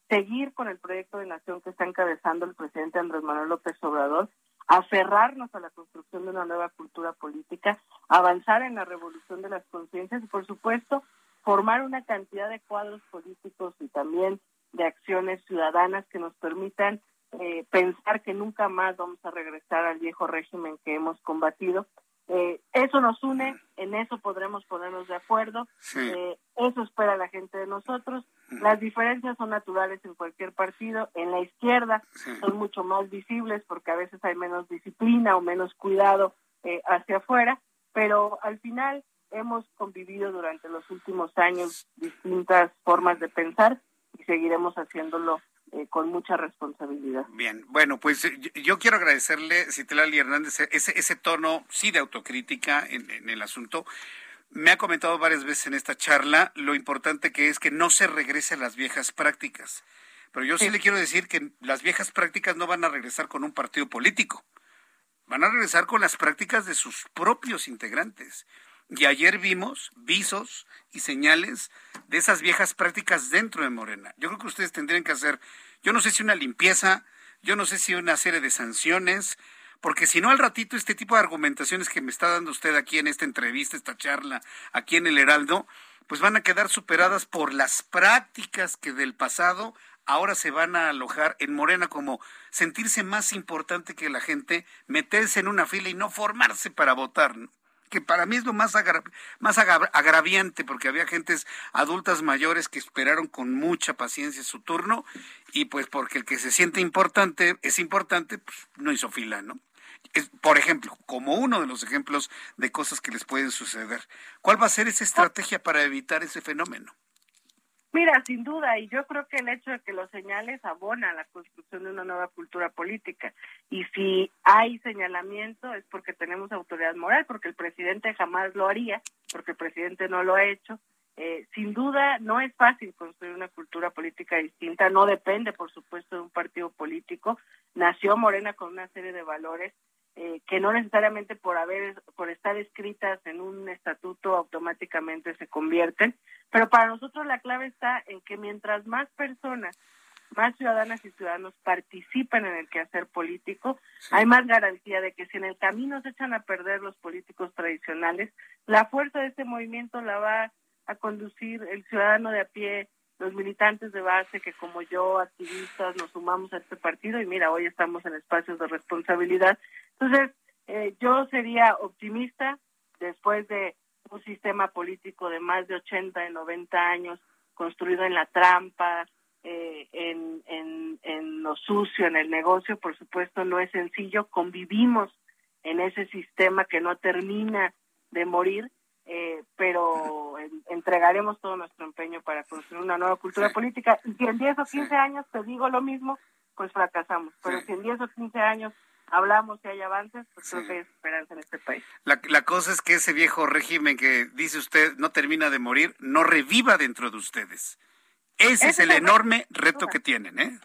seguir con el proyecto de nación que está encabezando el presidente Andrés Manuel López Obrador, aferrarnos a la construcción de una nueva cultura política, avanzar en la revolución de las conciencias y, por supuesto, formar una cantidad de cuadros políticos y también de acciones ciudadanas que nos permitan eh, pensar que nunca más vamos a regresar al viejo régimen que hemos combatido. Eh, eso nos une, en eso podremos ponernos de acuerdo, Sí. eh, eso espera la gente de nosotros. Las diferencias son naturales en cualquier partido, en la izquierda son mucho más visibles porque a veces hay menos disciplina o menos cuidado eh, hacia afuera, pero al final hemos convivido durante los últimos años distintas formas de pensar y seguiremos haciéndolo eh, con mucha responsabilidad. Bien, bueno, pues eh, yo, quiero agradecerle, Citlali Hernández, ese, ese tono sí de autocrítica en, en el asunto. Me ha comentado varias veces en esta charla lo importante que es que no se regrese a las viejas prácticas. Pero yo sí le quiero decir que las viejas prácticas no van a regresar con un partido político. Van a regresar con las prácticas de sus propios integrantes. Y ayer vimos visos y señales de esas viejas prácticas dentro de Morena. Yo creo que ustedes tendrían que hacer, yo no sé si una limpieza, yo no sé si una serie de sanciones, porque si no al ratito este tipo de argumentaciones que me está dando usted aquí en esta entrevista, esta charla, aquí en el Heraldo, pues van a quedar superadas por las prácticas que del pasado ahora se van a alojar en Morena como sentirse más importante que la gente, meterse en una fila y no formarse para votar. Que para mí es lo más, más agraviante, porque había gentes adultas mayores que esperaron con mucha paciencia su turno y pues porque el que se siente importante es importante, pues no hizo fila, ¿no? Es, por ejemplo, como uno de los ejemplos de cosas que les pueden suceder. ¿Cuál va a ser esa estrategia para evitar ese fenómeno? Mira, sin duda, y yo creo que el hecho de que los señales abona la construcción de una nueva cultura política. Y si hay señalamiento es porque tenemos autoridad moral, porque el presidente jamás lo haría, porque el presidente no lo ha hecho. Eh, sin duda, no es fácil construir una cultura política distinta, no depende, por supuesto, de un partido político. Nació Morena con una serie de valores eh, que no necesariamente por haber por estar escritas en un estatuto automáticamente se convierten, pero para nosotros la clave está en que mientras más personas, más ciudadanas y ciudadanos participen en el quehacer político, hay más garantía de que si en el camino se echan a perder los políticos tradicionales, la fuerza de este movimiento la va a conducir el ciudadano de a pie, los militantes de base que como yo, activistas, nos sumamos a este partido y mira, hoy estamos en espacios de responsabilidad. Entonces, eh, yo sería optimista después de un sistema político de más de 80, de 90 años, construido en la trampa, eh, en, en, en lo sucio, en el negocio, por supuesto, no es sencillo. Convivimos en ese sistema que no termina de morir eh, pero entregaremos todo nuestro empeño para construir una nueva cultura política. Y si en 10 o 15 años te digo lo mismo, pues fracasamos. Pero si en 10 o 15 años hablamos y hay avances, pues creo que hay esperanza en este país. La, la cosa es que ese viejo régimen que dice usted no termina de morir, no reviva dentro de ustedes. Ese, es el, enorme reto que tienen, ¿eh?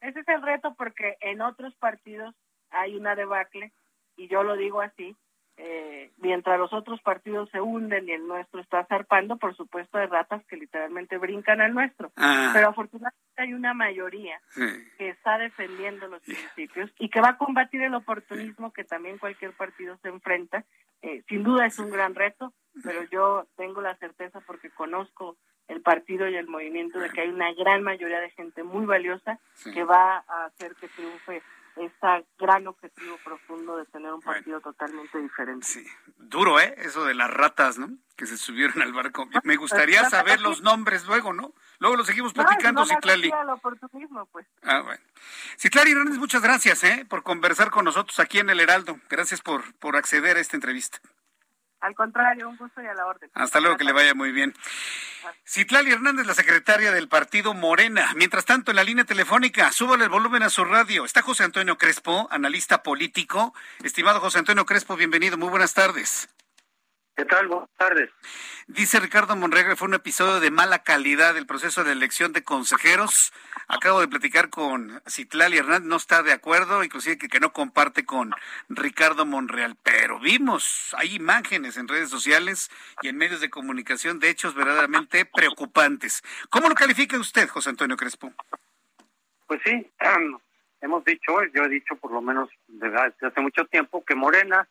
Ese es el reto porque en otros partidos hay una debacle, y yo lo digo así, eh, mientras los otros partidos se hunden y el nuestro está zarpando, por supuesto hay ratas que literalmente brincan al nuestro. Ah. Pero afortunadamente hay una mayoría que está defendiendo los principios y que va a combatir el oportunismo que también cualquier partido se enfrenta. Eh, sin duda es un gran reto, pero yo tengo la certeza porque conozco el partido y el movimiento de que hay una gran mayoría de gente muy valiosa que va a hacer que triunfe ese gran objetivo profundo de tener un partido totalmente diferente. Sí, duro, ¿eh? Eso de las ratas, ¿no? Que se subieron al barco. Me gustaría saber los nombres luego, ¿no? Luego lo seguimos platicando, Citlali. Pues. Ah, bueno. Citlali Hernández, muchas gracias, ¿eh? Por conversar con nosotros aquí en El Heraldo. Gracias por, por acceder a esta entrevista. Al contrario, un gusto y a la orden. Hasta luego, que le vaya muy bien. Citlali Hernández, la secretaria del partido Morena. Mientras tanto, en la línea telefónica, súbale el volumen a su radio. Está José Antonio Crespo, analista político. Estimado José Antonio Crespo, bienvenido. Muy buenas tardes. ¿Qué tal? Buenas tardes. Dice Ricardo Monregra, fue un episodio de mala calidad del proceso de elección de consejeros. Acabo de platicar con Citlali Hernández, no está de acuerdo, inclusive que, no comparte con Ricardo Monreal, pero vimos, hay imágenes en redes sociales y en medios de comunicación de hechos verdaderamente preocupantes. ¿Cómo lo califica usted, José Antonio Crespo? Pues sí, hemos dicho, yo he dicho por lo menos desde hace mucho tiempo que Morena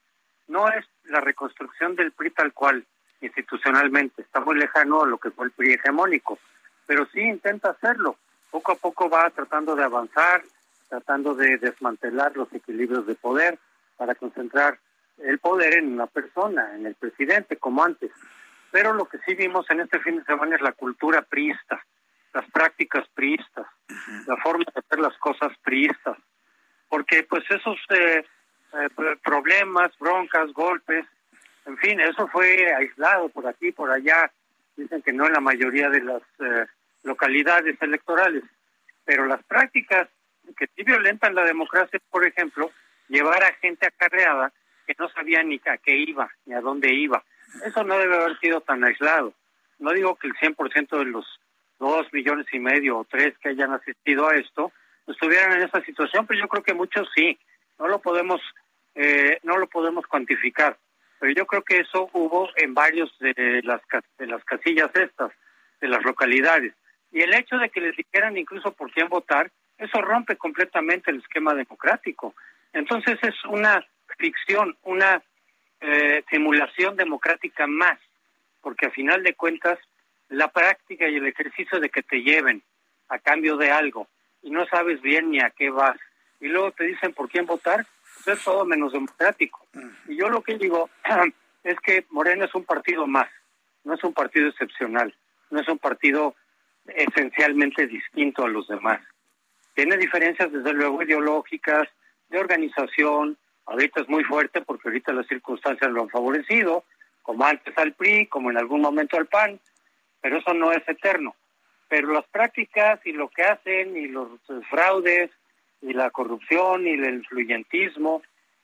no es la reconstrucción del PRI tal cual institucionalmente, está muy lejano a lo que fue el PRI hegemónico, pero sí intenta hacerlo. Poco a poco va tratando de avanzar, tratando de desmantelar los equilibrios de poder para concentrar el poder en una persona, en el presidente, como antes. Pero lo que sí vimos en este fin de semana es la cultura priista, las prácticas priistas, la forma de hacer las cosas priistas, porque pues esos eh, eh, problemas, broncas, golpes, en fin, eso fue aislado por aquí, por allá. Dicen que no en la mayoría de las eh, localidades electorales, pero las prácticas que sí violentan la democracia, por ejemplo, llevar a gente acarreada que no sabía ni a qué iba, ni a dónde iba. Eso no debe haber sido tan aislado. No digo que el 100% de los dos millones y medio o tres que hayan asistido a esto estuvieran en esa situación, pero yo creo que muchos sí no lo podemos eh, no lo podemos cuantificar pero yo creo que eso hubo en varios de las de las casillas estas de las localidades y el hecho de que les dijeran incluso por quién votar eso rompe completamente el esquema democrático entonces es una ficción una eh, simulación democrática más porque a final de cuentas la práctica y el ejercicio de que te lleven a cambio de algo y no sabes bien ni a qué vas y luego te dicen por quién votar, pues es todo menos democrático. Y yo lo que digo es que Morena es un partido más, no es un partido excepcional, no es un partido esencialmente distinto a los demás. Tiene diferencias, desde luego, ideológicas, de organización. Ahorita es muy fuerte porque ahorita las circunstancias lo han favorecido, como antes al PRI, como en algún momento al PAN, pero eso no es eterno. Pero las prácticas y lo que hacen y los fraudes y la corrupción y el influyentismo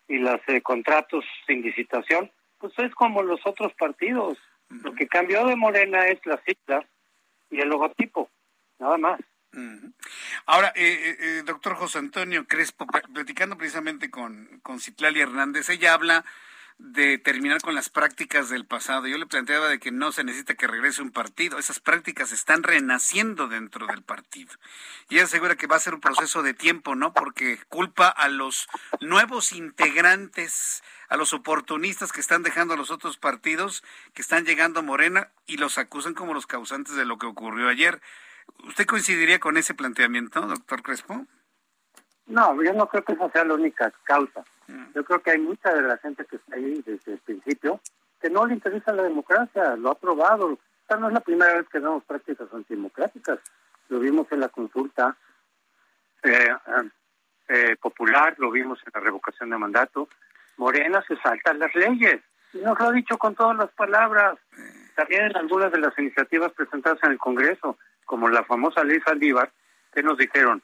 y los eh, contratos sin licitación, pues es como los otros partidos. Lo que cambió de Morena es la cita y el logotipo, nada más. Ahora, eh, eh, eh, doctor José Antonio Crespo, platicando precisamente con, con Hernández, ella habla de terminar con las prácticas del pasado. Yo le planteaba de que no se necesita que regrese un partido. Esas prácticas están renaciendo dentro del partido. Y ella asegura que va a ser un proceso de tiempo, ¿no? Porque culpa a los nuevos integrantes a los oportunistas que están dejando a los otros partidos, que están llegando a Morena y los acusan como los causantes de lo que ocurrió ayer. ¿Usted coincidiría con ese planteamiento, doctor Crespo? No, yo no creo que esa sea la única causa. Mm. Yo creo que hay mucha de la gente que está ahí desde el principio que no le interesa la democracia, lo ha probado. Esta no es la primera vez que vemos prácticas antidemocráticas. Lo vimos en la consulta eh, eh, popular, lo vimos en la revocación de mandato, Morena se salta las leyes. Y nos lo ha dicho con todas las palabras. También en algunas de las iniciativas presentadas en el Congreso, como la famosa ley Saldívar, que nos dijeron,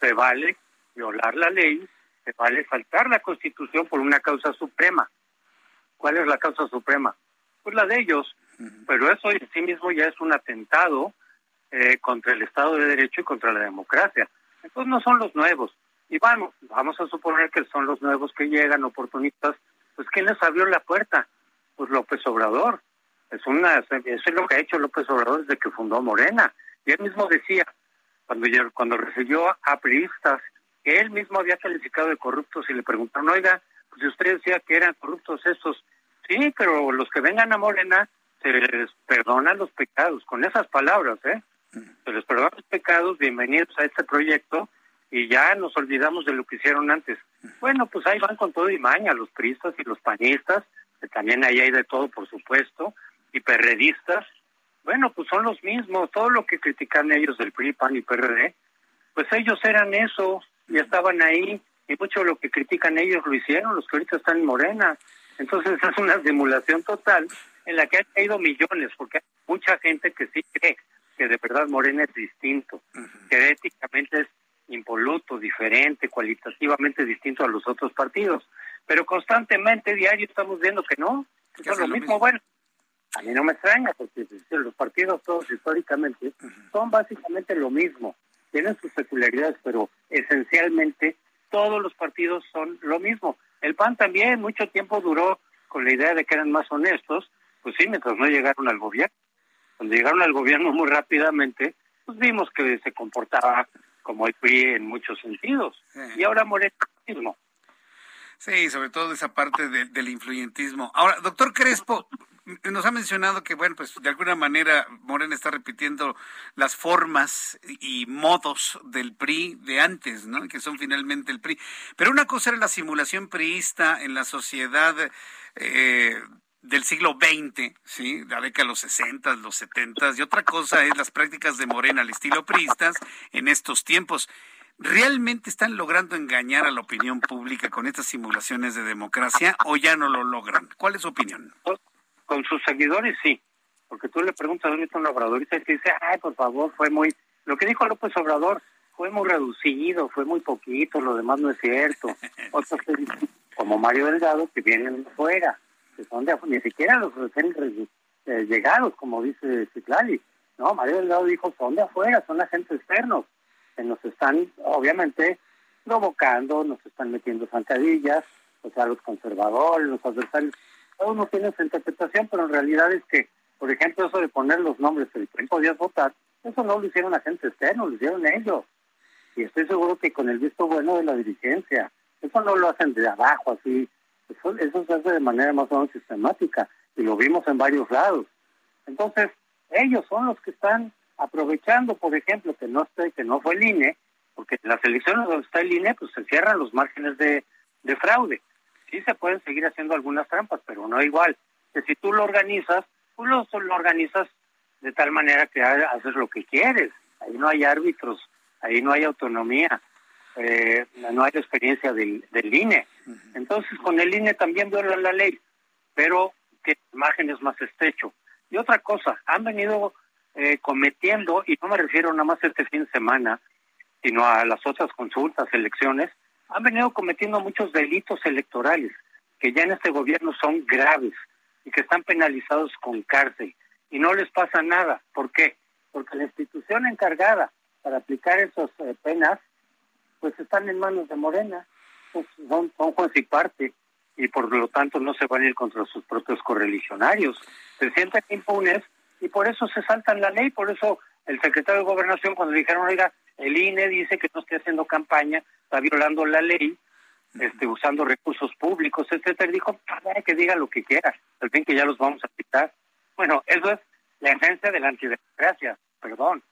se vale violar la ley, se vale faltar la Constitución por una causa suprema. ¿Cuál es la causa suprema? Pues la de ellos. Pero eso en sí mismo ya es un atentado eh, contra el Estado de Derecho y contra la democracia. Entonces no son los nuevos. Y vamos, vamos a suponer que son los nuevos que llegan, oportunistas, pues ¿quién les abrió la puerta? Pues López Obrador. Es una, eso es lo que ha hecho López Obrador desde que fundó Morena. Y él mismo decía, cuando, cuando recibió a priistas, que él mismo había calificado de corruptos y le preguntaron, oiga, pues si usted decía que eran corruptos estos, sí, pero los que vengan a Morena se les perdonan los pecados, con esas palabras, ¿eh? Se les perdonan los pecados, bienvenidos a este proyecto, y ya nos olvidamos de lo que hicieron antes. Bueno, pues ahí van con todo y maña los pristas y los pañistas, que también ahí hay de todo, por supuesto, y perredistas. Bueno, pues son los mismos, todo lo que critican ellos del PRI, PAN y PRD, pues ellos eran eso y estaban ahí, y mucho de lo que critican ellos lo hicieron, los que ahorita están en Morena. Entonces es una simulación total en la que han caído millones, porque hay mucha gente que sí cree que de verdad Morena es distinto, que éticamente es impoluto, diferente, cualitativamente distinto a los otros partidos. Pero constantemente, diario, estamos viendo que no, que es lo mismo. Bueno, a mí no me extraña, porque los partidos todos históricamente son básicamente lo mismo. Tienen sus peculiaridades, pero esencialmente todos los partidos son lo mismo. El PAN también mucho tiempo duró con la idea de que eran más honestos, pues sí, mientras no llegaron al gobierno. Cuando llegaron al gobierno muy rápidamente, pues vimos que se comportaba como el PRI en muchos sentidos. Y ahora Moreno mismo. Sí, sobre todo esa parte del influyentismo. Ahora, doctor Crespo, nos ha mencionado que, bueno, pues de alguna manera Morena está repitiendo las formas y modos del PRI de antes, ¿no? Que son finalmente el PRI. Pero una cosa era la simulación priista en la sociedad eh, del siglo XX, ¿sí? la década de los 60, los 70, y otra cosa es las prácticas de Morena al estilo priistas en estos tiempos. ¿Realmente están logrando engañar a la opinión pública con estas simulaciones de democracia o ya no lo logran? ¿Cuál es su opinión? Con sus seguidores sí, porque tú le preguntas a un obradorista y te dice, ay, por favor, fue muy... Lo que dijo López Obrador fue muy reducido, fue muy poquito, lo demás no es cierto. Otros como Mario Delgado, que vienen fuera que son de ni siquiera los recién eh, llegados, como dice Citlali. No, Mario Delgado dijo, son de afuera, son agentes externos, que nos están, obviamente, provocando, nos están metiendo zancadillas, o sea, los conservadores, los adversarios. Uno tiene su interpretación, pero en realidad es que, por ejemplo, eso de poner los nombres que el podías votar, eso no lo hicieron agentes externos, lo hicieron ellos. Y estoy seguro que con el visto bueno de la dirigencia, eso no lo hacen de abajo, así, eso, se hace de manera más o menos sistemática y lo vimos en varios lados. Entonces, ellos son los que están aprovechando, por ejemplo, que no esté, que no fue el INE, porque en las elecciones donde está el INE, pues se cierran los márgenes de, fraude. Sí se pueden seguir haciendo algunas trampas, pero no igual. que si tú lo organizas, tú lo, lo organizas de tal manera que haces lo que quieres. Ahí no hay árbitros, ahí no hay autonomía, eh, no hay experiencia del, del INE. Entonces, con el INE también violan la ley, pero que imagen es más estrecho. Y otra cosa, han venido eh, cometiendo, y no me refiero nada más a este fin de semana, sino a las otras consultas, elecciones, han venido cometiendo muchos delitos electorales que ya en este gobierno son graves y que están penalizados con cárcel y no les pasa nada. ¿Por qué? Porque la institución encargada para aplicar esas eh, penas, pues están en manos de Morena, pues son, son juez y parte y por lo tanto no se van a ir contra sus propios correligionarios. Se sienten impunes y por eso se saltan la ley, por eso el secretario de Gobernación cuando dijeron, oiga, el INE dice que no esté haciendo campaña, está violando la ley, este, usando recursos públicos, etcétera, dijo, que diga lo que quiera, al fin que ya los vamos a quitar. Bueno, eso es la esencia de la antidemocracia, perdón.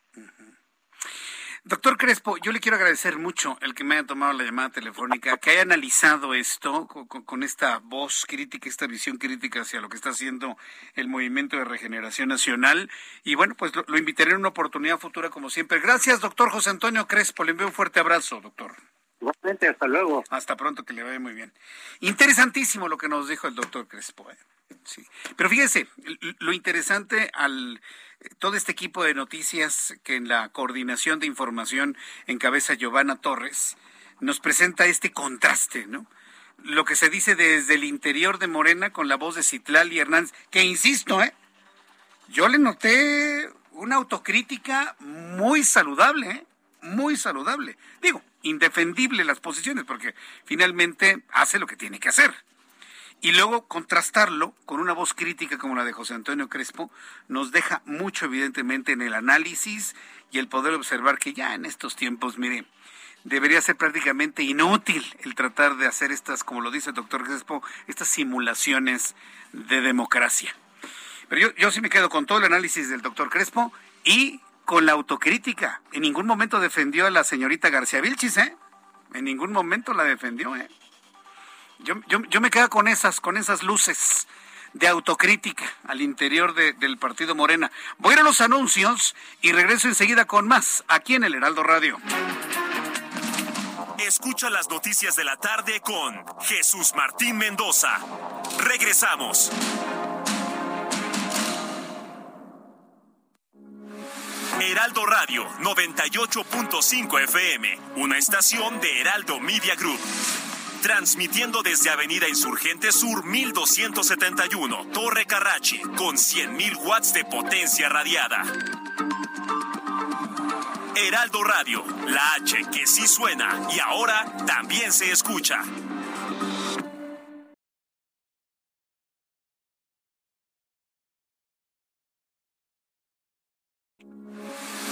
Doctor Crespo, yo le quiero agradecer mucho el que me haya tomado la llamada telefónica, que haya analizado esto con, esta voz crítica, esta visión crítica hacia lo que está haciendo el Movimiento de Regeneración Nacional. Y bueno, pues lo, lo invitaré en una oportunidad futura como siempre. Gracias, doctor José Antonio Crespo. Le envío un fuerte abrazo, doctor. Igualmente, hasta luego. Hasta pronto, que le vaya muy bien. Interesantísimo lo que nos dijo el doctor Crespo. ¿eh? Sí. Pero fíjese, lo interesante al todo este equipo de noticias que en la coordinación de información encabeza Giovanna Torres, nos presenta este contraste, ¿no? Lo que se dice desde el interior de Morena con la voz de Citlal y Hernández, que insisto, ¿eh? Yo le noté una autocrítica muy saludable, ¿eh? Muy saludable. Digo, indefendible las posiciones, porque finalmente hace lo que tiene que hacer. Y luego contrastarlo con una voz crítica como la de José Antonio Crespo nos deja mucho evidentemente en el análisis y el poder observar que ya en estos tiempos, mire, debería ser prácticamente inútil el tratar de hacer estas, como lo dice el doctor Crespo, estas simulaciones de democracia. Pero yo, yo sí me quedo con todo el análisis del doctor Crespo y con la autocrítica. En ningún momento defendió a la señorita García Vilchis, ¿eh? En ningún momento la defendió, ¿eh? Yo, yo, yo me quedo con esas, con esas luces de autocrítica al interior del partido Morena. Voy a ir a los anuncios y regreso enseguida con más aquí en el Heraldo Radio. Escucha las noticias de la tarde con Jesús Martín Mendoza. Regresamos. Heraldo Radio 98.5 FM, una estación de Heraldo Media Group transmitiendo desde Avenida Insurgente Sur 1271, Torre Carrachi, con 100.000 watts de potencia radiada. Heraldo Radio, la H que sí suena y ahora también se escucha.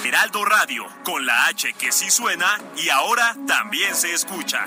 Heraldo Radio, con la H que sí suena y ahora también se escucha.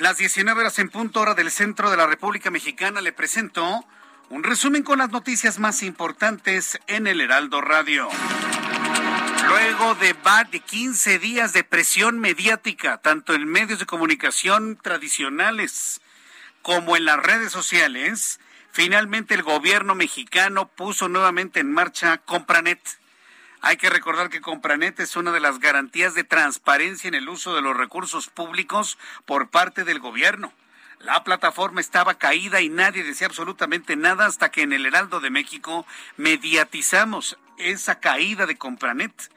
Las 19 horas en punto hora del centro de la República Mexicana. Le presento un resumen con las noticias más importantes en el Heraldo Radio. Luego de, de 15 días de presión mediática, tanto en medios de comunicación tradicionales como en las redes sociales, finalmente el gobierno mexicano puso nuevamente en marcha Compranet hay que recordar que Compranet es una de las garantías de transparencia en el uso de los recursos públicos por parte del gobierno. La plataforma estaba caída y nadie decía absolutamente nada hasta que en el Heraldo de México mediatizamos esa caída de Compranet.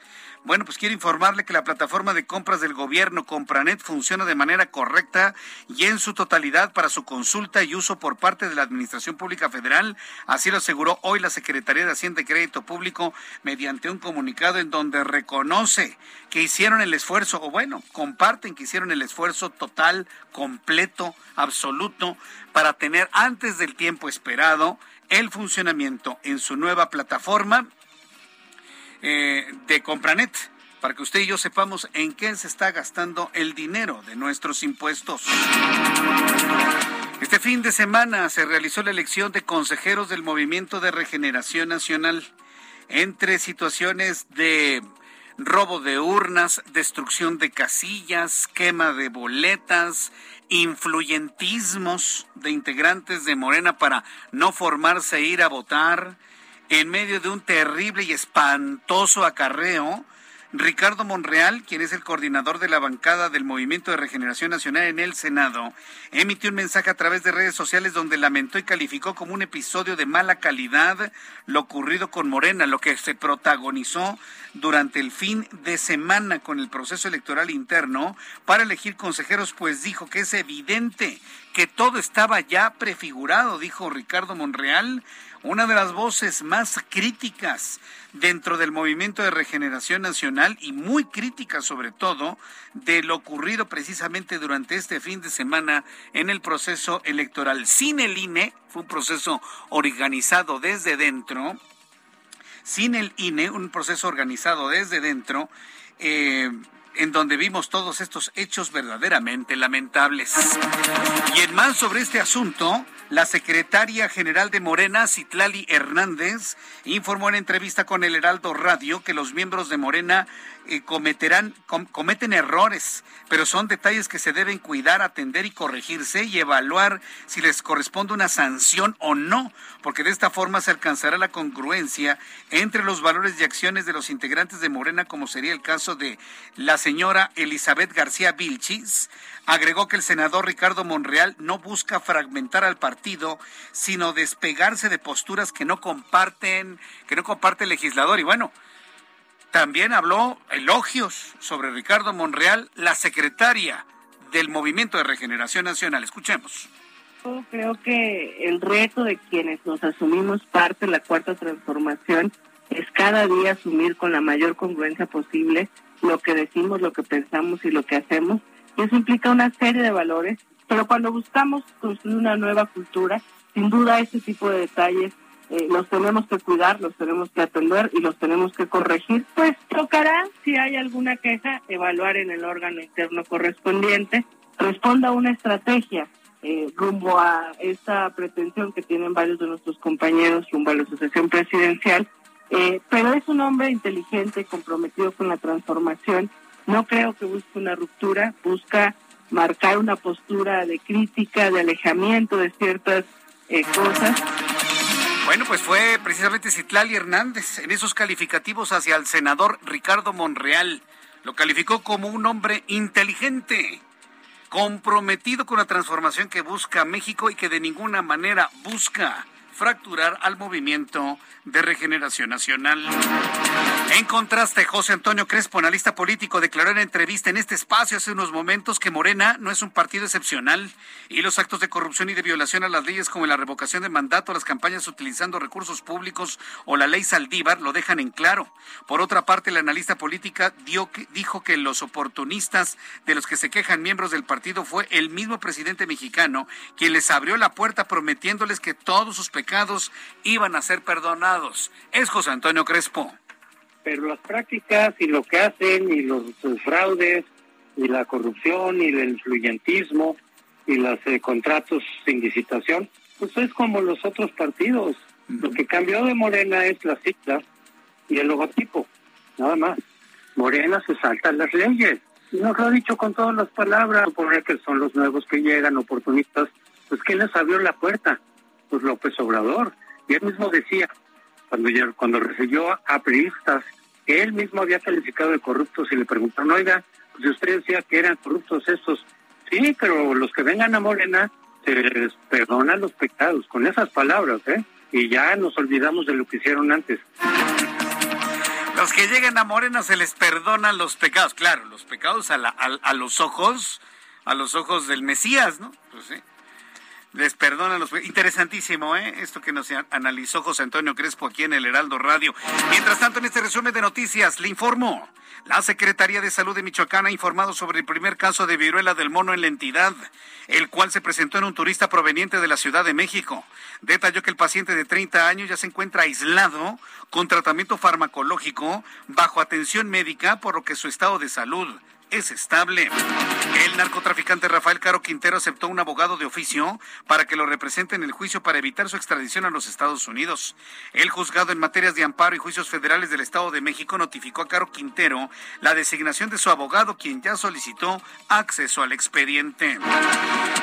Bueno, pues quiero informarle que la plataforma de compras del gobierno Compranet funciona de manera correcta y en su totalidad para su consulta y uso por parte de la Administración Pública Federal. Así lo aseguró hoy la Secretaría de Hacienda y Crédito Público mediante un comunicado en donde reconoce que hicieron el esfuerzo, o bueno, comparten que hicieron el esfuerzo total, completo, absoluto, para tener antes del tiempo esperado el funcionamiento en su nueva plataforma eh, de Compranet para que usted y yo sepamos en qué se está gastando el dinero de nuestros impuestos. Este fin de semana se realizó la elección de consejeros del Movimiento de Regeneración Nacional entre situaciones de robo de urnas, destrucción de casillas, quema de boletas, influyentismos de integrantes de Morena para no formarse e ir a votar, en medio de un terrible y espantoso acarreo, Ricardo Monreal, quien es el coordinador de la bancada del Movimiento de Regeneración Nacional en el Senado, emitió un mensaje a través de redes sociales donde lamentó y calificó como un episodio de mala calidad lo ocurrido con Morena, lo que se protagonizó durante el fin de semana con el proceso electoral interno para elegir consejeros, pues dijo que es evidente que todo estaba ya prefigurado, dijo Ricardo Monreal, una de las voces más críticas dentro del movimiento de regeneración nacional y muy crítica sobre todo de lo ocurrido precisamente durante este fin de semana en el proceso electoral. Sin el INE, fue un proceso organizado desde dentro, sin el INE, un proceso organizado desde dentro, eh, en donde vimos todos estos hechos verdaderamente lamentables. Y en más sobre este asunto, la secretaria general de Morena, Citlali Hernández, informó en entrevista con el Heraldo Radio que los miembros de Morena cometerán, cometen errores, pero son detalles que se deben cuidar, atender y corregirse y evaluar si les corresponde una sanción o no, porque de esta forma se alcanzará la congruencia entre los valores y acciones de los integrantes de Morena, como sería el caso de la señora Elizabeth García Vilchis. Agregó que el senador Ricardo Monreal no busca fragmentar al partido, sino despegarse de posturas que no comparten, que no comparte el legislador. Y bueno, también habló elogios sobre Ricardo Monreal, la secretaria del Movimiento de Regeneración Nacional. Escuchemos. Creo que el reto de quienes nos asumimos parte de la cuarta transformación es cada día asumir con la mayor congruencia posible lo que decimos, lo que pensamos y lo que hacemos. Y eso implica una serie de valores, pero cuando buscamos construir una nueva cultura, sin duda ese tipo de detalles eh, los tenemos que cuidar, los tenemos que atender y los tenemos que corregir, pues tocará, si hay alguna queja, evaluar en el órgano interno correspondiente, responda a una estrategia eh, rumbo a esta pretensión que tienen varios de nuestros compañeros rumbo a la asociación presidencial, eh, pero es un hombre inteligente, comprometido con la transformación, no creo que busque una ruptura, busca marcar una postura de crítica, de alejamiento de ciertas cosas bueno, pues fue precisamente Citlali Hernández en esos calificativos hacia el senador Ricardo Monreal. Lo calificó como un hombre inteligente, comprometido con la transformación que busca México y que de ninguna manera busca fracturar al movimiento de regeneración nacional. En contraste, José Antonio Crespo, analista político, declaró en entrevista en este espacio hace unos momentos que Morena no es un partido excepcional y los actos de corrupción y de violación a las leyes como la revocación de mandato, las campañas utilizando recursos públicos o la ley Saldívar lo dejan en claro. Por otra parte, el analista política dio, dijo que los oportunistas de los que se quejan miembros del partido fue el mismo presidente mexicano quien les abrió la puerta prometiéndoles que todos sus pecados iban a ser perdonados. Es José Antonio Crespo. Pero las prácticas y lo que hacen y los, fraudes y la corrupción y el influyentismo y los eh, contratos sin licitación, pues es como los otros partidos. Lo que cambió de Morena es la cita y el logotipo, nada más. Morena se salta las leyes. Y nos lo ha dicho con todas las palabras, por que son los nuevos que llegan, oportunistas. Pues ¿quién les abrió la puerta? pues López Obrador. Y él mismo decía, cuando, cuando recibió a periodistas, que él mismo había calificado de corruptos y le preguntaron, oiga, pues usted decía que eran corruptos estos. Sí, pero los que vengan a Morena se les perdonan los pecados, con esas palabras, ¿eh? Y ya nos olvidamos de lo que hicieron antes. Los que lleguen a Morena se les perdonan los pecados. Claro, los pecados a, a los ojos, a los ojos del Mesías, ¿no? Pues sí. Les perdonan los... Interesantísimo, ¿eh? Esto que nos analizó José Antonio Crespo aquí en el Heraldo Radio. Mientras tanto, en este resumen de noticias, le informo. La Secretaría de Salud de Michoacán ha informado sobre el primer caso de viruela del mono en la entidad, el cual se presentó en un turista proveniente de la Ciudad de México. Detalló que el paciente de 30 años ya se encuentra aislado con tratamiento farmacológico bajo atención médica, por lo que su estado de salud es estable. El narcotraficante Rafael Caro Quintero aceptó un abogado de oficio para que lo represente en el juicio para evitar su extradición a los Estados Unidos. El juzgado en materias de amparo y juicios federales del Estado de México notificó a Caro Quintero la designación de su abogado, quien ya solicitó acceso al expediente.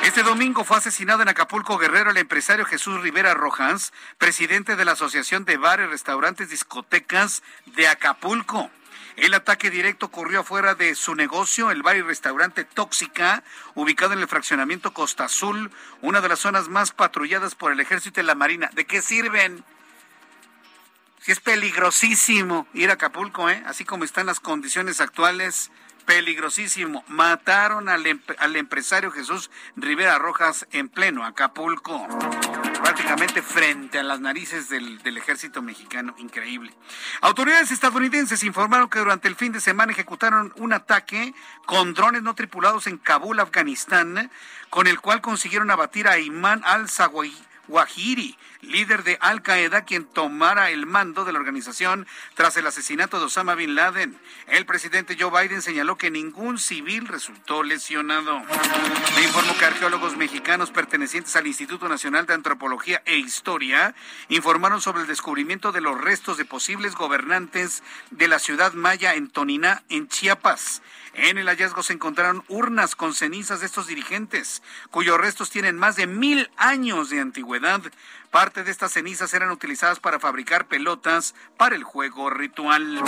Este domingo fue asesinado en Acapulco Guerrero el empresario Jesús Rivera Rojas, presidente de la Asociación de Bares, Restaurantes, Discotecas de Acapulco. El ataque directo ocurrió afuera de su negocio, el bar y restaurante Tóxica, ubicado en el fraccionamiento Costa Azul, una de las zonas más patrulladas por el ejército y la marina. ¿De qué sirven? Si es peligrosísimo ir a Acapulco, ¿eh? así como están las condiciones actuales, peligrosísimo. Mataron al, al empresario Jesús Rivera Rojas en pleno Acapulco prácticamente frente a las narices del, ejército mexicano. Increíble. Autoridades estadounidenses informaron que durante el fin de semana ejecutaron un ataque con drones no tripulados en Kabul, Afganistán, con el cual consiguieron abatir a Imán al-Zawahiri Wahiri, líder de Al Qaeda, quien tomara el mando de la organización tras el asesinato de Osama Bin Laden. El presidente Joe Biden señaló que ningún civil resultó lesionado. Le informo que arqueólogos mexicanos pertenecientes al Instituto Nacional de Antropología e Historia informaron sobre el descubrimiento de los restos de posibles gobernantes de la ciudad maya en Toniná, en Chiapas. En el hallazgo se encontraron urnas con cenizas de estos dirigentes, cuyos restos tienen más de mil años de antigüedad. Parte de estas cenizas eran utilizadas para fabricar pelotas para el juego ritual.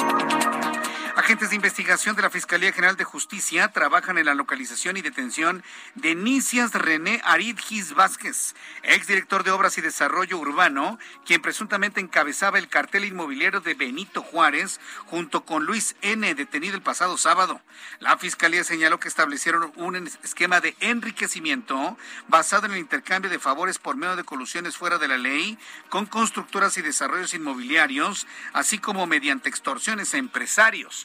Agentes de investigación de la Fiscalía General de Justicia trabajan en la localización y detención de Nicias René Aridgis Vázquez, exdirector de Obras y Desarrollo Urbano, quien presuntamente encabezaba el cartel inmobiliario de Benito Juárez junto con Luis N., detenido el pasado sábado. La Fiscalía señaló que establecieron un esquema de enriquecimiento basado en el intercambio de favores por medio de colusiones fuera de la ley con constructoras y desarrollos inmobiliarios, así como mediante extorsiones a empresarios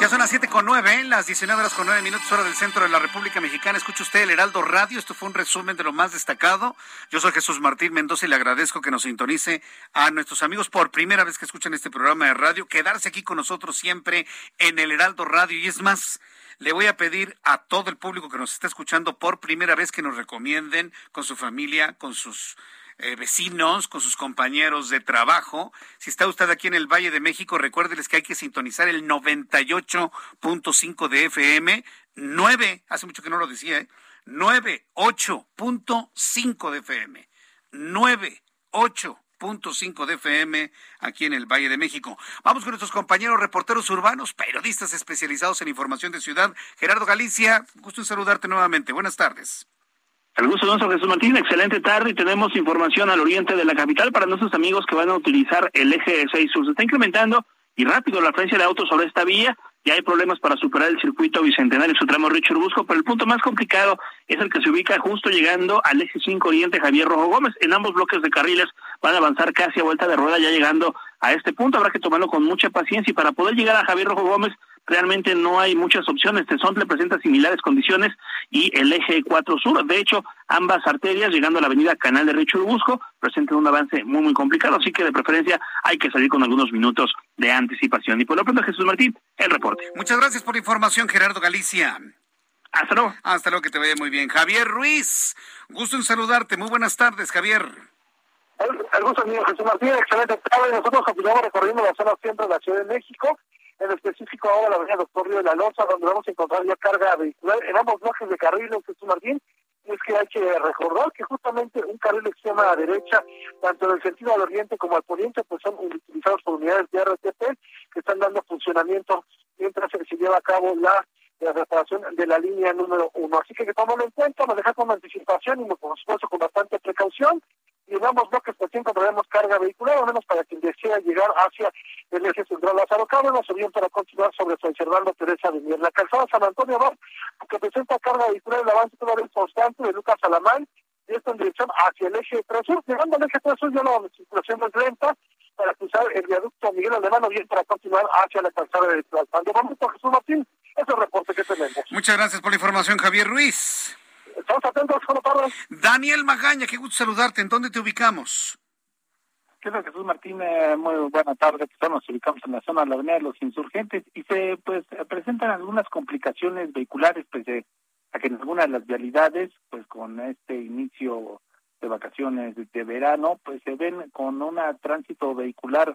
Ya son las siete con nueve, las 19 horas con nueve minutos, hora del centro de la República Mexicana. Escucha usted el Heraldo Radio. Esto fue un resumen de lo más destacado. Yo soy Jesús Martín Mendoza y le agradezco que nos sintonice a nuestros amigos por primera vez que escuchan este programa de radio. Quedarse aquí con nosotros siempre en el Heraldo Radio. Y es más, le voy a pedir a todo el público que nos está escuchando por primera vez que nos recomienden con su familia, con sus eh, vecinos, con sus compañeros de trabajo. Si está usted aquí en el Valle de México, recuérdeles que hay que sintonizar el 98.5 de FM, 9, hace mucho que no lo decía, ¿eh? 98.5 de FM, 98.5 de FM aquí en el Valle de México. Vamos con nuestros compañeros reporteros urbanos, periodistas especializados en información de ciudad. Gerardo Galicia, gusto en saludarte nuevamente. Buenas tardes. El gusto nuestro Jesús Martín, excelente tarde y tenemos información al oriente de la capital para nuestros amigos que van a utilizar el eje 6 sur. Se está incrementando y rápido la frecuencia de autos sobre esta vía. Ya hay problemas para superar el circuito bicentenario su tramo Richard Busco, pero el punto más complicado es el que se ubica justo llegando al eje 5 Oriente Javier Rojo Gómez. En ambos bloques de carriles van a avanzar casi a vuelta de rueda ya llegando a este punto. Habrá que tomarlo con mucha paciencia y para poder llegar a Javier Rojo Gómez realmente no hay muchas opciones. le presenta similares condiciones y el eje 4 sur. De hecho, ambas arterias, llegando a la avenida Canal de Río Busco, presentan un avance muy, muy complicado. Así que de preferencia hay que salir con algunos minutos de anticipación. Y por lo pronto, Jesús Martín, el reporte. Muchas gracias por la información, Gerardo Galicia. Hasta luego. Hasta luego, que te vaya muy bien. Javier Ruiz, gusto en saludarte. Muy buenas tardes, Javier. El, gusto mío, Jesús Martín. Excelente tarde. Nosotros continuamos recorriendo la zona centro de la Ciudad de México en específico ahora la avenida Doctor Río de la Loza, donde vamos a encontrar ya carga vehicular en ambos bloques de carril, Jesús Martín, es que hay que recordar que justamente un carril extrema a derecha, tanto en el sentido al oriente como al poniente, pues son utilizados por unidades de RTP que están dando funcionamiento mientras se lleva a cabo la, reparación de la línea número uno. Así que que tomarlo en cuenta, manejar con anticipación y por supuesto con bastante precaución y damos bloques por siempre tenemos carga vehicular, al menos para quien desea llegar hacia el eje central Lázaro Cárdenas o bien para continuar sobre San Servando Teresa de Mier. La calzada San Antonio que presenta carga vehicular, el avance todavía constante de Lucas Alamán, y esto en dirección hacia el eje 3 sur. Llegando al eje 3 sur ya la circulación es lenta para cruzar el viaducto Miguel Alemán o bien para continuar hacia la calzada de Tlalpan. De momento, Jesús Martín, es el reporte que tenemos. Muchas gracias por la información, Javier Ruiz. Estamos atentos, Daniel Magaña, qué gusto saludarte. ¿En dónde te ubicamos? ¿Qué tal, Jesús Martín? Eh, muy buena tarde. Pues, nos ubicamos en la zona de la Avenida de los Insurgentes y se pues presentan algunas complicaciones vehiculares, pues a que en algunas de las vialidades, pues con este inicio de vacaciones de verano, pues se ven con un tránsito vehicular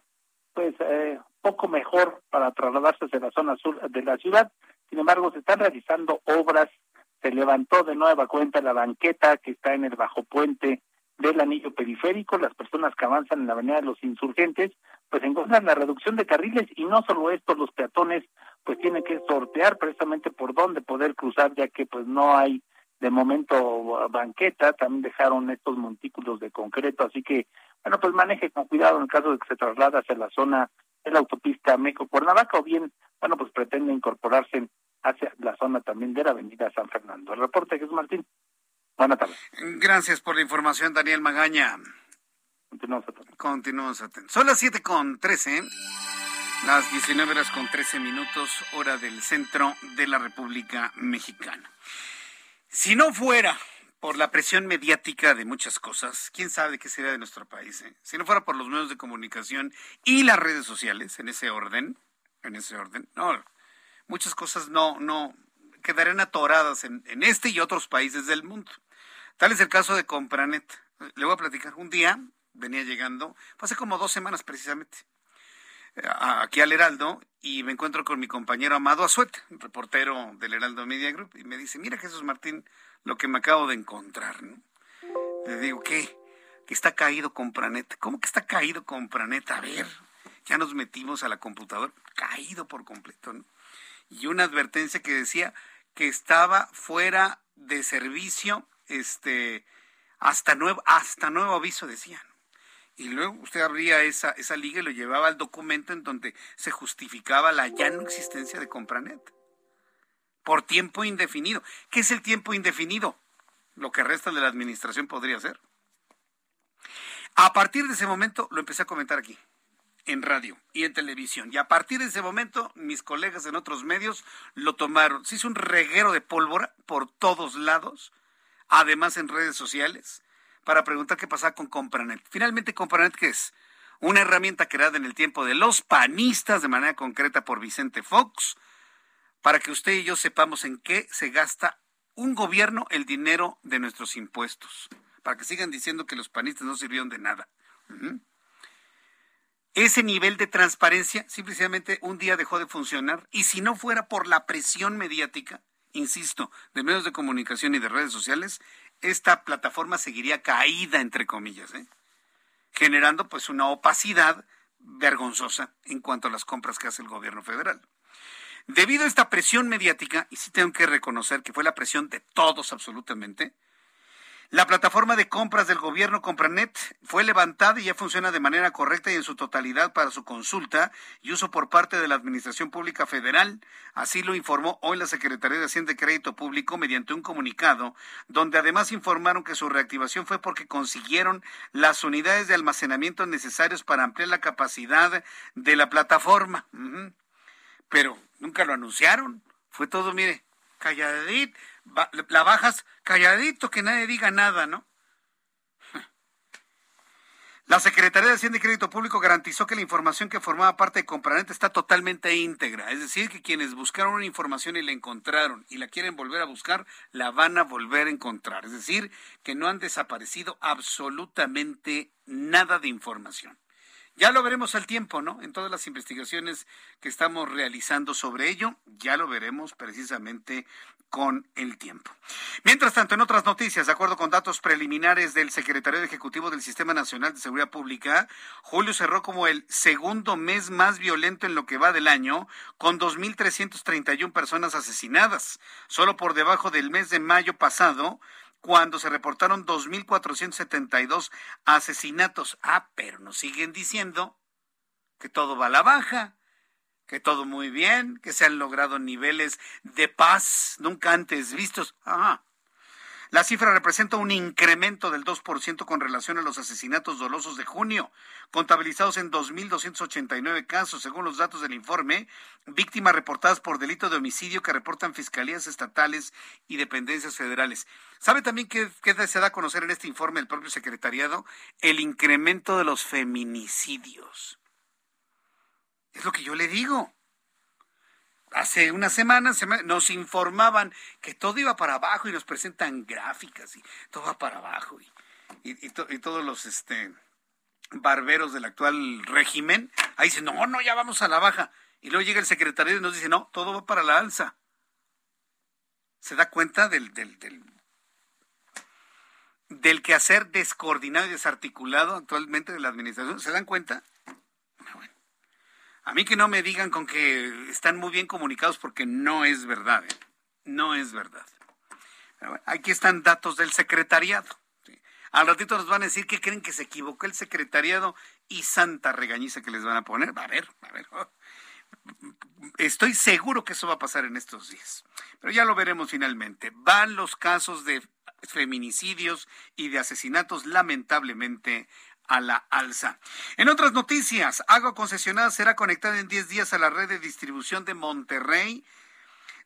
pues eh, poco mejor para trasladarse hacia la zona sur de la ciudad. Sin embargo, se están realizando obras se levantó de nueva cuenta la banqueta que está en el bajo puente del anillo periférico, las personas que avanzan en la avenida de los insurgentes, pues encuentran la reducción de carriles y no solo esto, los peatones pues tienen que sortear precisamente por dónde poder cruzar, ya que pues no hay de momento banqueta, también dejaron estos montículos de concreto, así que bueno, pues maneje con cuidado en el caso de que se traslade hacia la zona de la autopista México-Cuernavaca o bien, bueno, pues pretende incorporarse hacia la zona también de la avenida San Fernando. El reporte, Jesús Martín. Buenas tardes. Gracias por la información, Daniel Magaña. Continuamos atentos. Continuamos atentos. Son las siete con trece, las 19 horas con 13 minutos, hora del centro de la República Mexicana. Si no fuera por la presión mediática de muchas cosas, quién sabe qué sería de nuestro país. Eh? Si no fuera por los medios de comunicación y las redes sociales, en ese orden, en ese orden, no, muchas cosas no, no quedarían atoradas en, este y otros países del mundo. Tal es el caso de Compranet. Le voy a platicar. Un día venía llegando, hace como dos semanas precisamente, aquí al Heraldo y me encuentro con mi compañero Amado Azuet, reportero del Heraldo Media Group, y me dice, mira Jesús Martín, lo que me acabo de encontrar. Le digo, ¿qué? Que está caído Compranet. ¿Cómo que está caído Compranet? A ver, ya nos metimos a la computadora, caído por completo. ¿no? Y una advertencia que decía que estaba fuera de servicio este hasta nuevo hasta nuevo aviso decían y luego usted abría esa esa liga y lo llevaba al documento en donde se justificaba la ya no existencia de Compranet. Por tiempo indefinido. ¿qué es el tiempo indefinido? lo que resta de la administración podría ser. A partir de ese momento lo empecé a comentar aquí en radio y en televisión. Y a partir de ese momento, mis colegas en otros medios lo tomaron. Se hizo un reguero de pólvora por todos lados, además en redes sociales, para preguntar qué pasaba con Compranet. Finalmente, Compranet, ¿qué es? Una herramienta creada en el tiempo de los panistas, de manera concreta por Vicente Fox, para que usted y yo sepamos en qué se gasta un gobierno el dinero de nuestros impuestos. Para que sigan diciendo que los panistas no sirvieron de nada ese nivel de transparencia simplemente un día dejó de funcionar y si no fuera por la presión mediática, insisto, de medios de comunicación y de redes sociales, esta plataforma seguiría caída, entre comillas, ¿eh? generando pues una opacidad vergonzosa en cuanto a las compras que hace el gobierno federal. Debido a esta presión mediática, y sí tengo que reconocer que fue la presión de todos absolutamente, la plataforma de compras del gobierno Compranet fue levantada y ya funciona de manera correcta y en su totalidad para su consulta y uso por parte de la Administración Pública Federal. Así lo informó hoy la Secretaría de Hacienda y Crédito Público mediante un comunicado, donde además informaron que su reactivación fue porque consiguieron las unidades de almacenamiento necesarios para ampliar la capacidad de la plataforma. Pero nunca lo anunciaron. Fue todo, mire, calladito la bajas calladito, que nadie diga nada, ¿no? La Secretaría de Hacienda y Crédito Público garantizó que la información que formaba parte de Compranet está totalmente íntegra, es decir, que quienes buscaron una información y la encontraron y la quieren volver a buscar, la van a volver a encontrar, es decir, que no han desaparecido absolutamente nada de información. Ya lo veremos al tiempo, ¿no? En todas las investigaciones que estamos realizando sobre ello, ya lo veremos precisamente con el tiempo. Mientras tanto, en otras noticias, de acuerdo con datos preliminares del secretario ejecutivo del Sistema Nacional de Seguridad Pública, julio cerró como el segundo mes más violento en lo que va del año, con 2.331 personas asesinadas, solo por debajo del mes de mayo pasado, cuando se reportaron 2.472 asesinatos. Ah, pero nos siguen diciendo que todo va a la baja que todo muy bien, que se han logrado niveles de paz nunca antes vistos. La cifra representa un incremento del 2% con relación a los asesinatos dolosos de junio, contabilizados en 2.289 casos, según los datos del informe, víctimas reportadas por delito de homicidio que reportan fiscalías estatales y dependencias federales. ¿Sabe también qué, qué se da a conocer en este informe del propio secretariado? El incremento de los feminicidios. Es lo que yo le digo. Hace unas semanas nos informaban que todo iba para abajo y nos presentan gráficas y todo va para abajo. Y, todos los este, barberos del actual régimen, ahí dicen, no, no, ya vamos a la baja. Y luego llega el secretario y nos dice, no, todo va para la alza. ¿Se da cuenta del, del, del, del quehacer descoordinado y desarticulado actualmente de la administración? ¿Se dan cuenta? A mí que no me digan con que están muy bien comunicados porque no es verdad. ¿eh? No es verdad. aquí están datos del secretariado. Al ratito nos van a decir que creen que se equivocó el secretariado y santa regañiza que les van a poner. A ver, a ver. Estoy seguro que eso va a pasar en estos días. Pero ya lo veremos finalmente. Van los casos de feminicidios y de asesinatos lamentablemente a la alza. En otras noticias, Agua Concesionada será conectada en 10 días a la red de distribución de Monterrey.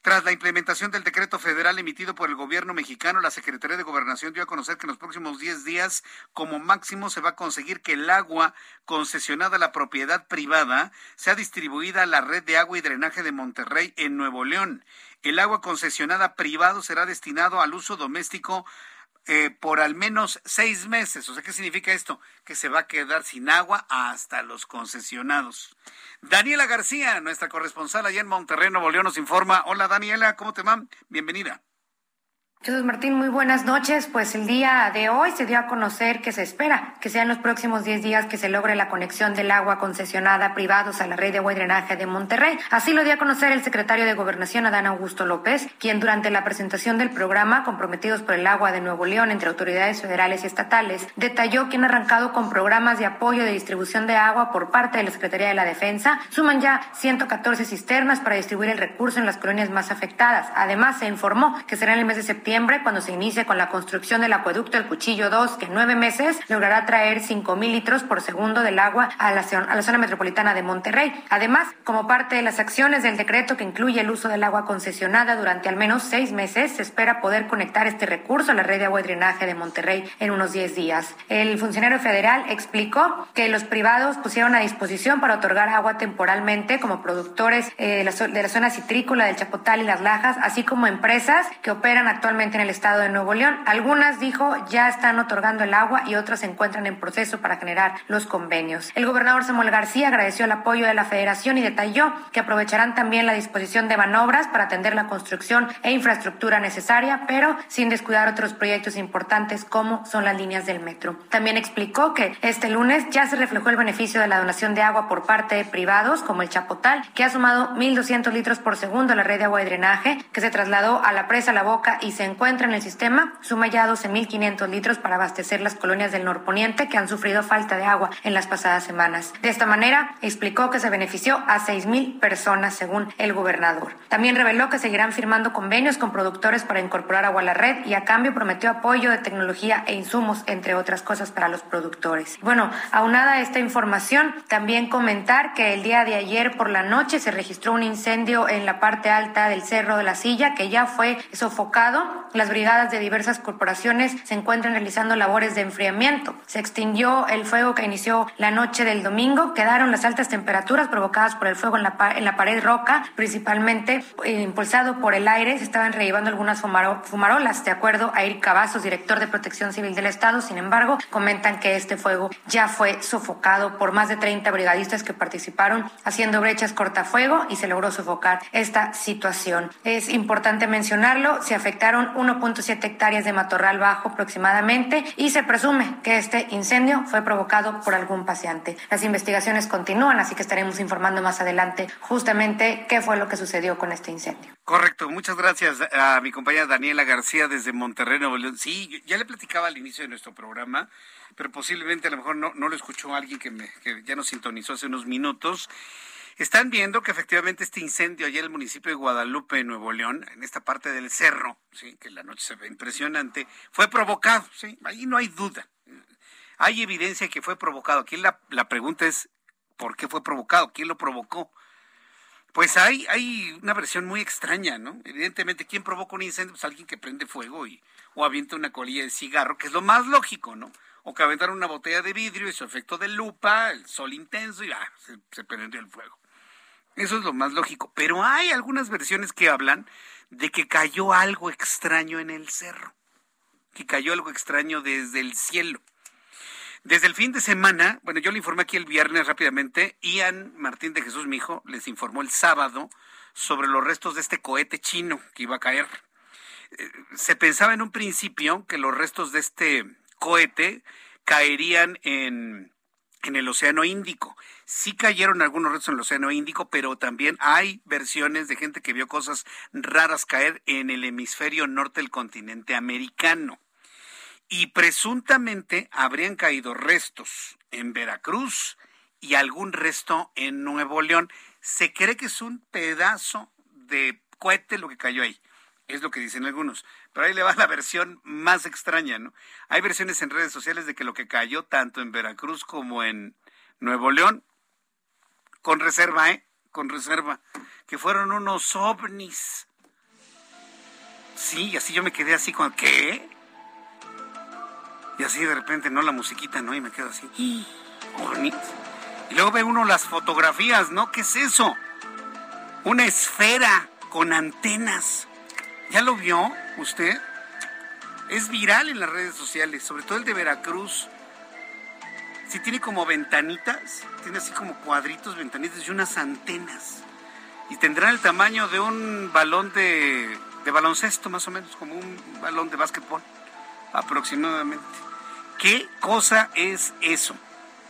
Tras la implementación del decreto federal emitido por el gobierno mexicano, la Secretaría de Gobernación dio a conocer que en los próximos 10 días, como máximo, se va a conseguir que el agua concesionada a la propiedad privada sea distribuida a la red de agua y drenaje de Monterrey en Nuevo León. El agua concesionada privado será destinado al uso doméstico eh, por al menos seis meses. O sea, ¿qué significa esto? Que se va a quedar sin agua hasta los concesionados. Daniela García, nuestra corresponsal allá en Monterrey, Nuevo León, nos informa. Hola Daniela, ¿cómo te va? Bienvenida. Jesús Martín, muy buenas noches. Pues el día de hoy se dio a conocer que se espera que sean los próximos 10 días que se logre la conexión del agua concesionada a privados a la red de agua y drenaje de Monterrey. Así lo dio a conocer el secretario de Gobernación, Adán Augusto López, quien durante la presentación del programa Comprometidos por el Agua de Nuevo León entre autoridades federales y estatales, detalló que han arrancado con programas de apoyo de distribución de agua por parte de la Secretaría de la Defensa. Suman ya 114 cisternas para distribuir el recurso en las colonias más afectadas. Además, se informó que será en el mes de septiembre cuando se inicie con la construcción del acueducto El Cuchillo 2, que en nueve meses logrará traer 5 mil litros por segundo del agua a la, a la zona metropolitana de Monterrey. Además, como parte de las acciones del decreto que incluye el uso del agua concesionada durante al menos seis meses, se espera poder conectar este recurso a la red de agua y drenaje de Monterrey en unos 10 días. El funcionario federal explicó que los privados pusieron a disposición para otorgar agua temporalmente como productores eh, de la zona citrícola del Chapotal y las Lajas, así como empresas que operan actualmente en el estado de Nuevo León. Algunas, dijo, ya están otorgando el agua y otras se encuentran en proceso para generar los convenios. El gobernador Samuel García agradeció el apoyo de la federación y detalló que aprovecharán también la disposición de manobras para atender la construcción e infraestructura necesaria, pero sin descuidar otros proyectos importantes como son las líneas del metro. También explicó que este lunes ya se reflejó el beneficio de la donación de agua por parte de privados como el Chapotal, que ha sumado 1.200 litros por segundo a la red de agua y drenaje, que se trasladó a la presa La Boca y se encuentra en el sistema suma ya 12.500 litros para abastecer las colonias del norponiente que han sufrido falta de agua en las pasadas semanas. De esta manera, explicó que se benefició a 6.000 personas según el gobernador. También reveló que seguirán firmando convenios con productores para incorporar agua a la red y a cambio prometió apoyo de tecnología e insumos, entre otras cosas, para los productores. Bueno, aunada esta información, también comentar que el día de ayer por la noche se registró un incendio en la parte alta del Cerro de la Silla que ya fue sofocado las brigadas de diversas corporaciones se encuentran realizando labores de enfriamiento. Se extinguió el fuego que inició la noche del domingo. Quedaron las altas temperaturas provocadas por el fuego en la, pared roca, principalmente eh, impulsado por el aire. Se estaban rellevando algunas fumarolas, de acuerdo a Eric Cavazos, director de Protección Civil del Estado. Sin embargo, comentan que este fuego ya fue sofocado por más de 30 brigadistas que participaron haciendo brechas cortafuego y se logró sofocar esta situación. Es importante mencionarlo, se afectaron 1.7 hectáreas de matorral bajo aproximadamente y se presume que este incendio fue provocado por algún paciente. Las investigaciones continúan, así que estaremos informando más adelante justamente qué fue lo que sucedió con este incendio. Correcto, muchas gracias a mi compañera Daniela García desde Monterrey, Nuevo León. Sí, ya le platicaba al inicio de nuestro programa, pero posiblemente a lo mejor no, no lo escuchó alguien que, me, que ya nos sintonizó hace unos minutos. Están viendo que efectivamente este incendio allá en el municipio de Guadalupe, Nuevo León, en esta parte del cerro, sí, que la noche se ve impresionante, fue provocado, sí, ahí no hay duda. Hay evidencia que fue provocado. Aquí la, la pregunta es, ¿por qué fue provocado? ¿Quién lo provocó? Pues hay, hay una versión muy extraña, ¿no? Evidentemente, ¿quién provoca un incendio? Pues alguien que prende fuego y, o avienta una colilla de cigarro, que es lo más lógico, ¿no? O que aventaron una botella de vidrio y su efecto de lupa, el sol intenso y ah, se, se prendió el fuego. Eso es lo más lógico. Pero hay algunas versiones que hablan de que cayó algo extraño en el cerro, que cayó algo extraño desde el cielo. Desde el fin de semana, bueno, yo le informé aquí el viernes rápidamente, Ian Martín de Jesús, mi hijo, les informó el sábado sobre los restos de este cohete chino que iba a caer. Eh, se pensaba en un principio que los restos de este cohete caerían en, en el Océano Índico. Sí cayeron algunos restos en el Océano Índico, pero también hay versiones de gente que vio cosas raras caer en el hemisferio norte del continente americano y presuntamente habrían caído restos en Veracruz y algún resto en Nuevo León. Se cree que es un pedazo de cohete lo que cayó ahí. Es lo que dicen algunos. Pero ahí le va la versión más extraña, ¿no? Hay versiones en redes sociales de que lo que cayó tanto en Veracruz como en Nuevo León, con reserva, ¿eh? Con reserva, que fueron unos ovnis. Sí, así yo me quedé así con, ¿qué? Y así de repente, ¿no? La musiquita, ¿no? Y me quedo así. Y luego ve uno las fotografías, ¿no? ¿Qué es eso? Una esfera con antenas. ¿Ya lo vio usted? Es viral en las redes sociales, sobre todo el de Veracruz. Sí tiene como ventanitas, tiene así como cuadritos, ventanitas y unas antenas. Y tendrán el tamaño de un balón de, de baloncesto, más o menos, como un balón de básquetbol, aproximadamente. ¿Qué cosa es eso?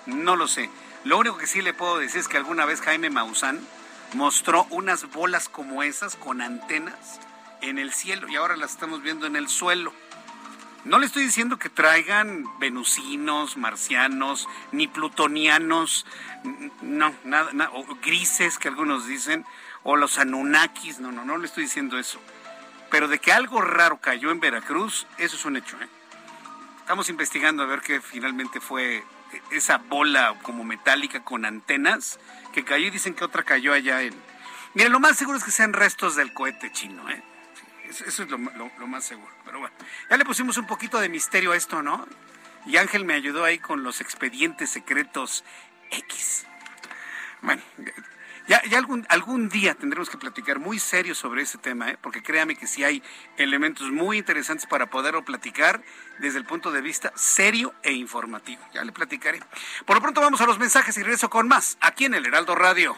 No lo sé. Lo único que sí le puedo decir es que alguna vez Jaime Maussan mostró unas bolas como esas con antenas en el cielo y ahora las estamos viendo en el suelo. No le estoy diciendo que traigan venusinos, marcianos, ni plutonianos, no, nada, nada, o grises que algunos dicen, o los anunnakis, no, no, no le estoy diciendo eso. Pero de que algo raro cayó en Veracruz, eso es un hecho, ¿eh? Estamos investigando a ver qué finalmente fue esa bola como metálica con antenas que cayó y dicen que otra cayó allá en... Miren, lo más seguro es que sean restos del cohete chino, ¿eh? Eso, es lo, más seguro. Pero bueno, ya le pusimos un poquito de misterio a esto, ¿no? Y Ángel me ayudó ahí con los expedientes secretos X. Bueno, ya, ya algún, algún día tendremos que platicar muy serio sobre ese tema, ¿eh? porque créame que sí hay elementos muy interesantes para poderlo platicar desde el punto de vista serio e informativo. Ya le platicaré. Por lo pronto vamos a los mensajes y regreso con más aquí en el Heraldo Radio.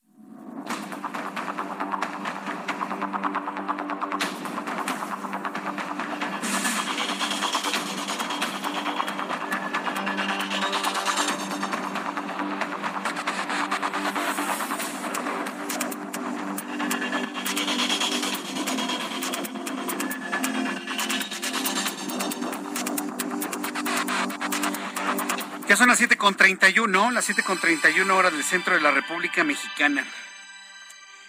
Ya son las 7.31, las 7.31 horas del centro de la República Mexicana.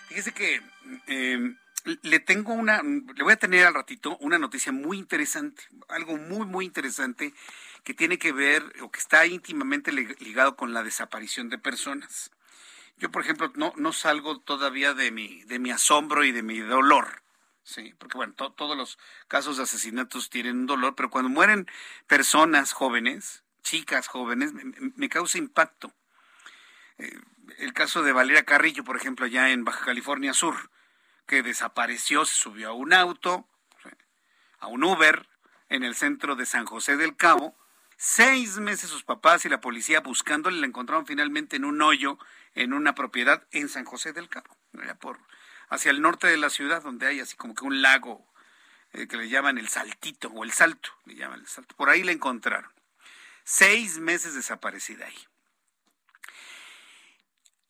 Fíjese que eh, le tengo una, le voy a tener al ratito una noticia muy interesante, algo muy, muy interesante que tiene que ver o que está íntimamente ligado con la desaparición de personas. Yo, por ejemplo, no, no salgo todavía de mi, de mi asombro y de mi dolor. Sí, porque bueno, todos los casos de asesinatos tienen un dolor, pero cuando mueren personas jóvenes, chicas jóvenes, me, causa impacto. Eh, el caso de Valeria Carrillo, por ejemplo, allá en Baja California Sur, que desapareció, se subió a un auto, a un Uber, en el centro de San José del Cabo. Seis meses sus papás y la policía buscándole la encontraron finalmente en un hoyo en una propiedad en San José del Cabo, por, hacia el norte de la ciudad, donde hay así como que un lago eh, que le llaman el Saltito o el Salto, le llaman el Salto. Por ahí la encontraron. Seis meses desaparecida ahí.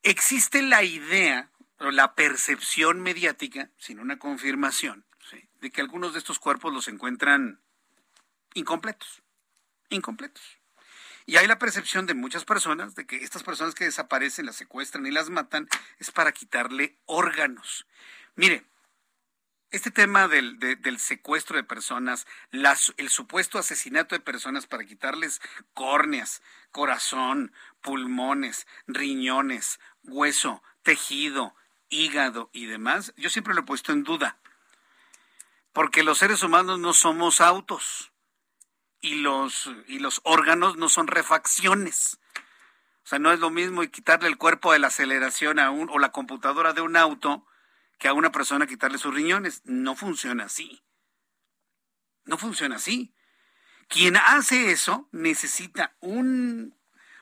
Existe la idea o la percepción mediática, sin una confirmación, de que algunos de estos cuerpos los encuentran incompletos, incompletos. Y hay la percepción de muchas personas de que estas personas que desaparecen, las secuestran y las matan, es para quitarle órganos. Mire, este tema del, secuestro de personas, el supuesto asesinato de personas para quitarles córneas, corazón, pulmones, riñones, hueso, tejido, hígado y demás, yo siempre lo he puesto en duda. Porque los seres humanos no somos autos y los, y los órganos no son refacciones. O sea, no es lo mismo quitarle el cuerpo de la aceleración a un, o la computadora de un auto que a una persona quitarle sus riñones. No funciona así. No funciona así. Quien hace eso necesita un,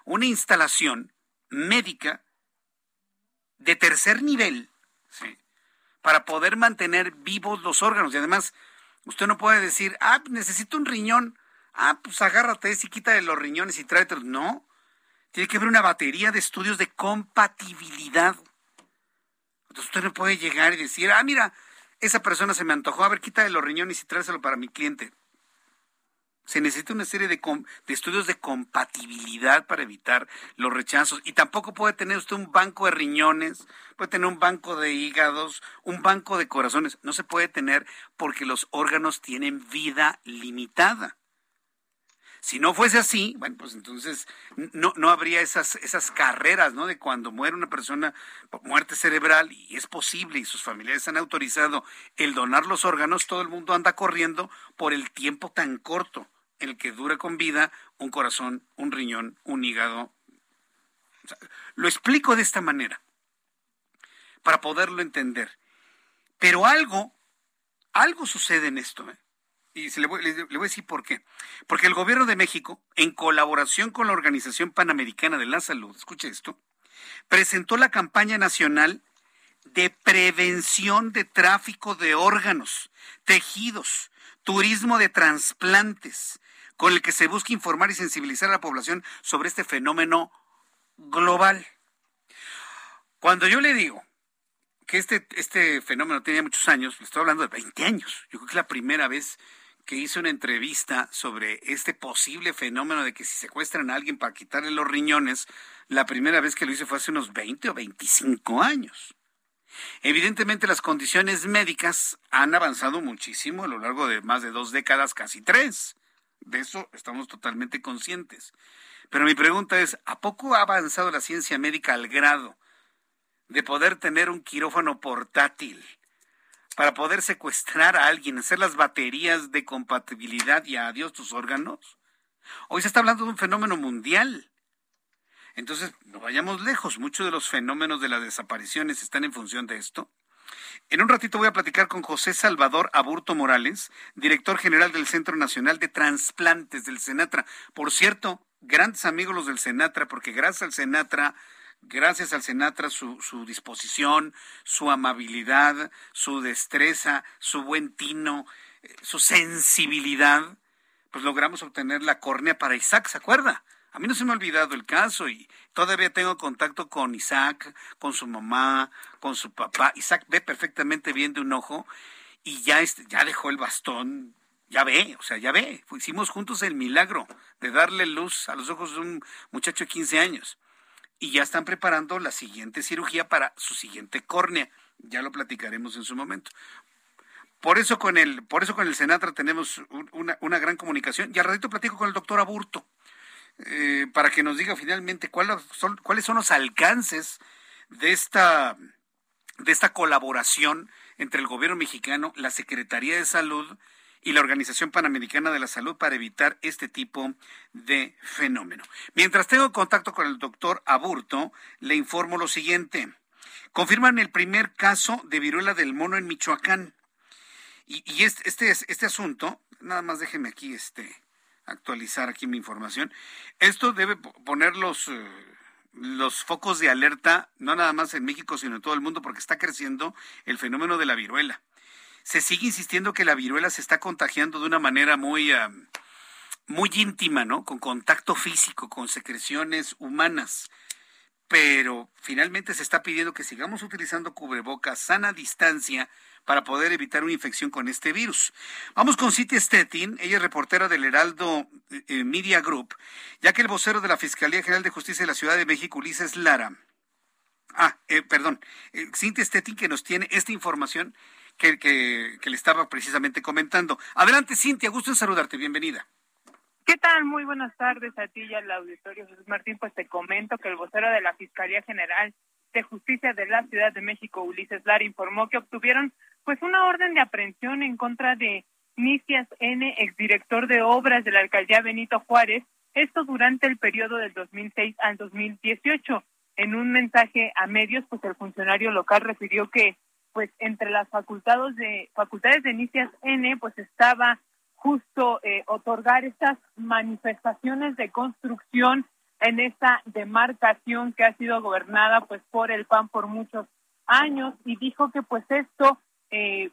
una instalación médica de tercer nivel para poder mantener vivos los órganos. Y además, usted no puede decir, ah, necesito un riñón. Ah, pues agárrate ese y quítale los riñones y tráetelos. No. Tiene que haber una batería de estudios de compatibilidad. Entonces usted no puede llegar y decir, ah, mira, esa persona se me antojó, a ver, quítale los riñones y tráeselo para mi cliente. Se necesita una serie de, de, estudios de compatibilidad para evitar los rechazos. Y tampoco puede tener usted un banco de riñones, puede tener un banco de hígados, un banco de corazones. No se puede tener porque los órganos tienen vida limitada. Si no fuese así, bueno, pues entonces no, no habría esas, esas carreras, ¿no? De cuando muere una persona por muerte cerebral y es posible y sus familiares han autorizado el donar los órganos, todo el mundo anda corriendo por el tiempo tan corto en el que dura con vida un corazón, un riñón, un hígado. lo explico de esta manera para poderlo entender. Pero algo, algo sucede en esto. ¿eh? Y se le, voy, le, voy, a decir por qué. Porque el gobierno de México, en colaboración con la Organización Panamericana de la Salud, escuche esto, presentó la campaña nacional de prevención de tráfico de órganos, tejidos, turismo de trasplantes, con el que se busca informar y sensibilizar a la población sobre este fenómeno global. Cuando yo le digo que este, este fenómeno tenía muchos años, le estoy hablando de 20 años, yo creo que es la primera vez que hizo una entrevista sobre este posible fenómeno de que si secuestran a alguien para quitarle los riñones, la primera vez que lo hizo fue hace unos 20 o 25 años. Evidentemente las condiciones médicas han avanzado muchísimo a lo largo de más de dos décadas, casi tres. De eso estamos totalmente conscientes. Pero mi pregunta es, ¿a poco ha avanzado la ciencia médica al grado de poder tener un quirófano portátil para poder secuestrar a alguien, hacer las baterías de compatibilidad y adiós tus órganos? Hoy se está hablando de un fenómeno mundial. Entonces, no vayamos lejos. Muchos de los fenómenos de las desapariciones están en función de esto. En un ratito voy a platicar con José Salvador Aburto Morales, director general del Centro Nacional de Transplantes del Senatra. Por cierto, grandes amigos los del Senatra, porque gracias al Senatra gracias al Senatra, su, su disposición, su amabilidad, su destreza, su buen tino, eh, su sensibilidad, pues logramos obtener la córnea para Isaac, ¿se acuerda? A mí no se me ha olvidado el caso y todavía tengo contacto con Isaac, con su mamá, con su papá. Isaac ve perfectamente bien de un ojo y ya, este, ya dejó el bastón Ya ve, o sea, ya ve, hicimos juntos el milagro de darle luz a los ojos de un muchacho de 15 años. Y ya están preparando la siguiente cirugía para su siguiente córnea. Ya lo platicaremos en su momento. Por eso con el, por eso con el Senatra tenemos una, una gran comunicación. Y al ratito platico con el doctor Aburto eh, para que nos diga finalmente cuáles son, cuáles son los alcances de esta, de esta colaboración entre el gobierno mexicano, la Secretaría de Salud y la Organización Panamericana de la Salud para evitar este tipo de fenómeno. Mientras tengo contacto con el doctor Aburto, le informo lo siguiente. Confirman el primer caso de viruela del mono en Michoacán. Y, y este, este, este asunto, nada más déjeme aquí este, actualizar aquí mi información. Esto debe poner los, eh, los focos de alerta, no nada más en México, sino en todo el mundo, porque está creciendo el fenómeno de la viruela. Se sigue insistiendo que la viruela se está contagiando de una manera muy, ah, muy íntima, ¿no? Con contacto físico, con secreciones humanas. Pero finalmente se está pidiendo que sigamos utilizando cubrebocas, sana distancia, para poder evitar una infección con este virus. Vamos con Cintia Stettin, ella es reportera del Heraldo eh, Media Group, ya que el vocero de la Fiscalía General de Justicia de la Ciudad de México, Ulises Lara, ah, eh, perdón, eh, Cintia Stettin que nos tiene esta información que, que, le estaba precisamente comentando. Adelante, Cintia, gusto en saludarte, bienvenida. ¿Qué tal? Muy buenas tardes a ti y al auditorio Jesús Martín. Pues te comento que el vocero de la Fiscalía General de Justicia de la Ciudad de México, Ulises Lara, informó que obtuvieron pues una orden de aprehensión en contra de Nicias N, exdirector de obras de la alcaldía Benito Juárez, esto durante el periodo del 2006 al 2018. En un mensaje a medios, pues el funcionario local refirió que pues entre las facultades de facultades de Nicias N, pues estaba justo eh, otorgar estas manifestaciones de construcción en esta demarcación que ha sido gobernada pues por el PAN por muchos años y dijo que pues esto eh,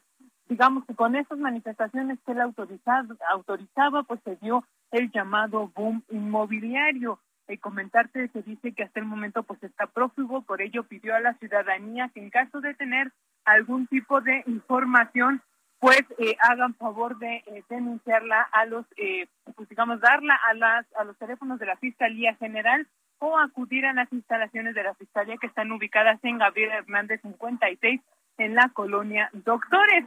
digamos que con estas manifestaciones que él autorizaba, pues se dio el llamado boom inmobiliario. Y comentarte que dice que hasta el momento pues está prófugo, por ello pidió a la ciudadanía que en caso de tener algún tipo de información, pues eh, hagan favor de eh, denunciarla a los, eh, pues digamos, darla a, las, a los teléfonos de la Fiscalía General o acudir a las instalaciones de la Fiscalía que están ubicadas en Gabriel Hernández 56 en la colonia Doctores.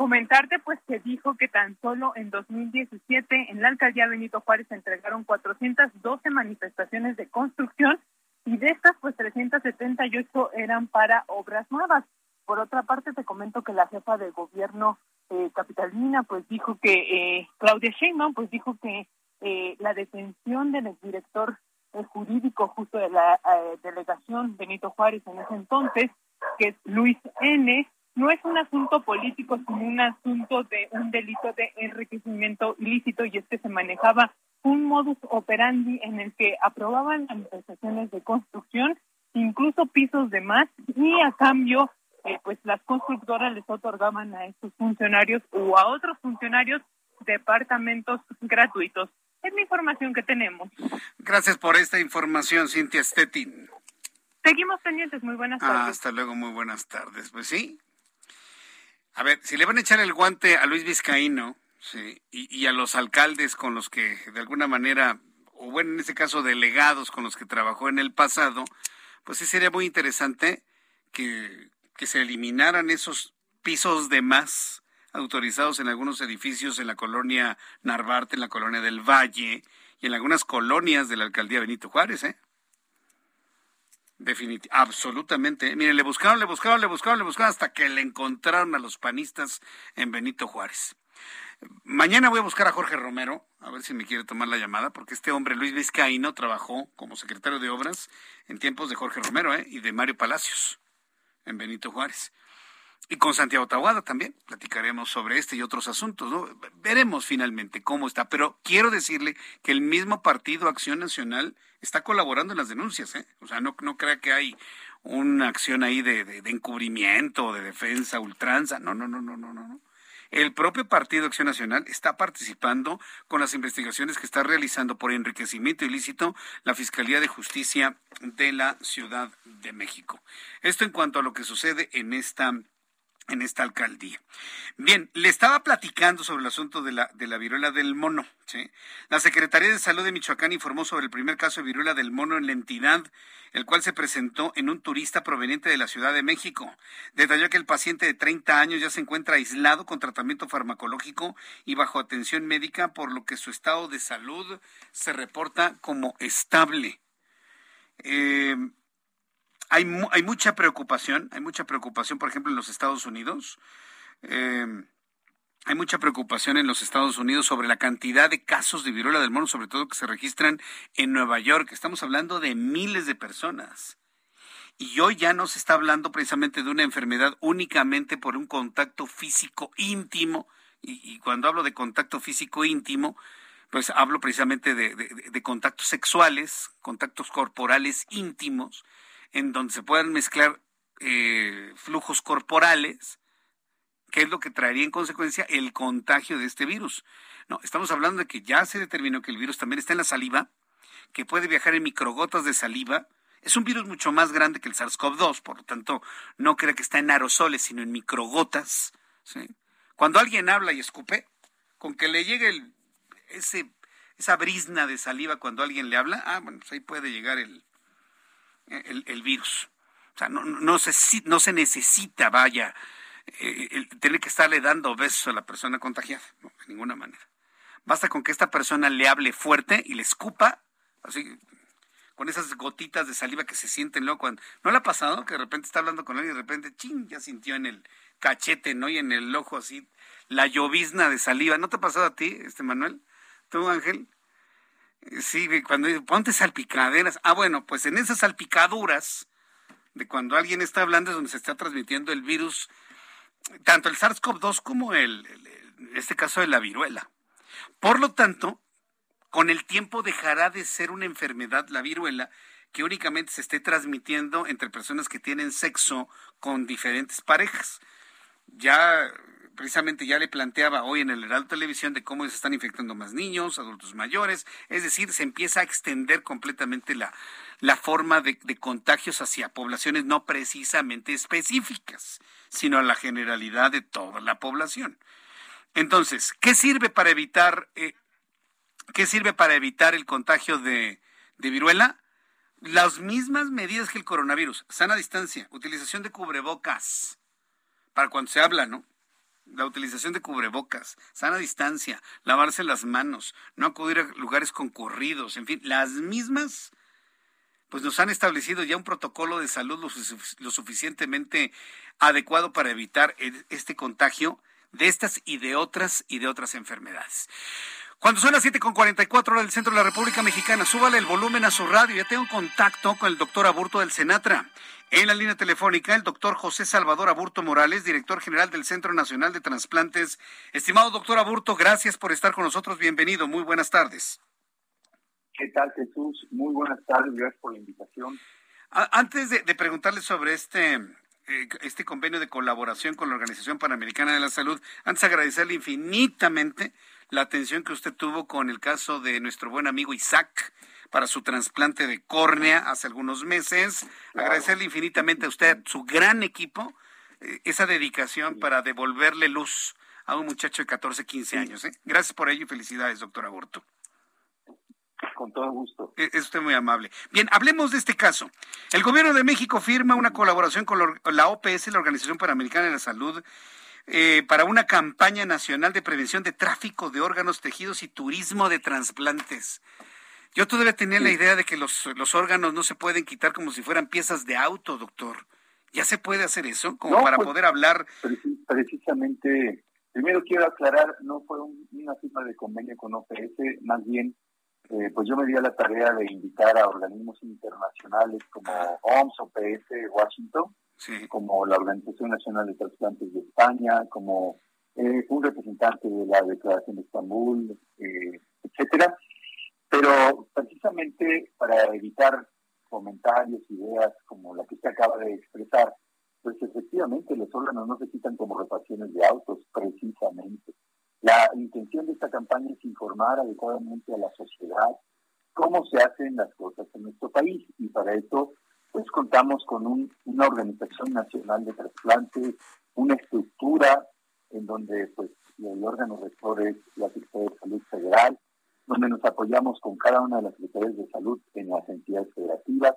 Comentarte pues que dijo que tan solo en 2017 en la alcaldía Benito Juárez se entregaron 412 manifestaciones de construcción y de estas pues 378 eran para obras nuevas. Por otra parte te comento que la jefa de gobierno eh, capitalina pues dijo que eh, Claudia Sheinbaum pues dijo que eh, la detención del director eh, jurídico justo de la eh, delegación Benito Juárez en ese entonces que es Luis N., no es un asunto político, sino un asunto de un delito de enriquecimiento ilícito y es que se manejaba un modus operandi en el que aprobaban manifestaciones de construcción, incluso pisos de más, y a cambio, eh, pues las constructoras les otorgaban a estos funcionarios o a otros funcionarios departamentos gratuitos. Es la información que tenemos. Gracias por esta información, Cintia Stettin. Seguimos pendientes, muy buenas tardes. Ah, hasta luego, muy buenas tardes. Pues sí. A ver, si le van a echar el guante a Luis Vizcaíno sí, y, a los alcaldes con los que de alguna manera, o bueno, en este caso delegados con los que trabajó en el pasado, pues sí sería muy interesante que, que se eliminaran esos pisos de más autorizados en algunos edificios en la colonia Narvarte, en la colonia del Valle y en algunas colonias de la alcaldía Benito Juárez, ¿eh? Definitivamente, absolutamente. Miren, le buscaron, le buscaron, le buscaron, le buscaron hasta que le encontraron a los panistas en Benito Juárez. Mañana voy a buscar a Jorge Romero, a ver si me quiere tomar la llamada, porque este hombre, Luis Vizcaíno, trabajó como secretario de Obras en tiempos de Jorge Romero ¿eh? y de Mario Palacios en Benito Juárez. Y con Santiago Tahuada también platicaremos sobre este y otros asuntos. ¿no? Veremos finalmente cómo está, pero quiero decirle que el mismo partido Acción Nacional está colaborando en las denuncias. ¿eh? O sea, no, no crea que hay una acción ahí de, de, de encubrimiento, de defensa, ultranza. No, no, no, no, no, no. El propio Partido Acción Nacional está participando con las investigaciones que está realizando por enriquecimiento ilícito la Fiscalía de Justicia de la Ciudad de México. Esto en cuanto a lo que sucede en esta en esta alcaldía. Bien, le estaba platicando sobre el asunto de la, de la viruela del mono. La Secretaría de Salud de Michoacán informó sobre el primer caso de viruela del mono en la entidad, el cual se presentó en un turista proveniente de la Ciudad de México. Detalló que el paciente de 30 años ya se encuentra aislado con tratamiento farmacológico y bajo atención médica, por lo que su estado de salud se reporta como estable. Eh, hay, hay mucha preocupación, hay mucha preocupación, por ejemplo, en los Estados Unidos. Eh, hay mucha preocupación en los Estados Unidos sobre la cantidad de casos de viruela del mono, sobre todo que se registran en Nueva York. Estamos hablando de miles de personas. Y hoy ya no se está hablando precisamente de una enfermedad únicamente por un contacto físico íntimo. Y, cuando hablo de contacto físico íntimo, pues hablo precisamente de contactos sexuales, contactos corporales íntimos, en donde se puedan mezclar eh, flujos corporales, que es lo que traería en consecuencia el contagio de este virus. No, estamos hablando de que ya se determinó que el virus también está en la saliva, que puede viajar en microgotas de saliva. Es un virus mucho más grande que el SARS-CoV-2, por lo tanto, no crea que está en aerosoles, sino en microgotas. Cuando alguien habla y escupe, con que le llegue ese, esa brizna de saliva cuando alguien le habla, ah, bueno, pues ahí puede llegar el, el, virus. O sea, no, no, se, no se necesita, vaya, eh, tener que estarle dando besos a la persona contagiada, de ninguna manera. Basta con que esta persona le hable fuerte y le escupa, así, con esas gotitas de saliva que se sienten luego cuando... ¿No le ha pasado que de repente está hablando con él y de repente, ching, ya sintió en el cachete, ¿no? Y en el ojo así, la llovizna de saliva. ¿No te ha pasado a ti, este Manuel? ¿Tú, Ángel? Sí, cuando ponte salpicaderas. Ah, bueno, pues en esas salpicaduras de cuando alguien está hablando es donde se está transmitiendo el virus, tanto el SARS-CoV-2 como el, este caso de la viruela. Por lo tanto, con el tiempo dejará de ser una enfermedad la viruela que únicamente se esté transmitiendo entre personas que tienen sexo con diferentes parejas. Ya precisamente ya le planteaba hoy en el Heraldo Televisión de cómo se están infectando más niños, adultos mayores, es decir, se empieza a extender completamente la, la forma de, contagios hacia poblaciones no precisamente específicas, sino a la generalidad de toda la población. Entonces, ¿qué sirve para evitar, eh, qué sirve para evitar el contagio de, de viruela? Las mismas medidas que el coronavirus, sana distancia, utilización de cubrebocas, para cuando se habla, ¿no? La utilización de cubrebocas, sana distancia, lavarse las manos, no acudir a lugares concurridos, en fin, las mismas, pues nos han establecido ya un protocolo de salud lo, suficientemente adecuado para evitar este contagio de estas y de otras y de otras enfermedades. Cuando son las 7.44 horas del centro de la República Mexicana, súbale el volumen a su radio. Ya tengo contacto con el doctor Aburto del Senatra. En la línea telefónica, el doctor José Salvador Aburto Morales, director general del Centro Nacional de Transplantes. Estimado doctor Aburto, gracias por estar con nosotros. Bienvenido. Muy buenas tardes. ¿Qué tal, Jesús? Muy buenas tardes. Gracias por la invitación. Antes de, preguntarle sobre este, eh, este convenio de colaboración con la Organización Panamericana de la Salud, antes agradecerle infinitamente la atención que usted tuvo con el caso de nuestro buen amigo Isaac para su trasplante de córnea hace algunos meses. Agradecerle infinitamente a usted, su gran equipo, eh, esa dedicación para devolverle luz a un muchacho de 14, 15 años. ¿eh? Gracias por ello y felicidades, doctor Aburto. Con todo gusto. E, es usted muy amable. Bien, hablemos de este caso. El gobierno de México firma una colaboración con la OPS, la Organización Panamericana de la Salud, eh, para una campaña nacional de prevención de tráfico de órganos, tejidos y turismo de trasplantes. Yo todavía tenía la idea de que los, los órganos no se pueden quitar como si fueran piezas de auto, doctor. ¿Ya se puede hacer eso? Como para pues, poder hablar. Precisamente, primero quiero aclarar, no fue una firma de convenio con OPS, más bien, eh, pues yo me di a la tarea de invitar a organismos internacionales como OMS, OPS, Washington, como la Organización Nacional de Trasplantes de España, como eh, un representante de la Declaración de Estambul, eh, etcétera. Pero precisamente para evitar comentarios, ideas como la que usted acaba de expresar, pues efectivamente los órganos no se quitan como reparaciones de autos, precisamente. La intención de esta campaña es informar adecuadamente a la sociedad cómo se hacen las cosas en nuestro país y para eso Nosotros contamos con una organización nacional de trasplantes, una estructura en donde pues el órgano rector es la Secretaría de Salud Federal, donde nos apoyamos con cada una de las secretarías de salud en las entidades federativas,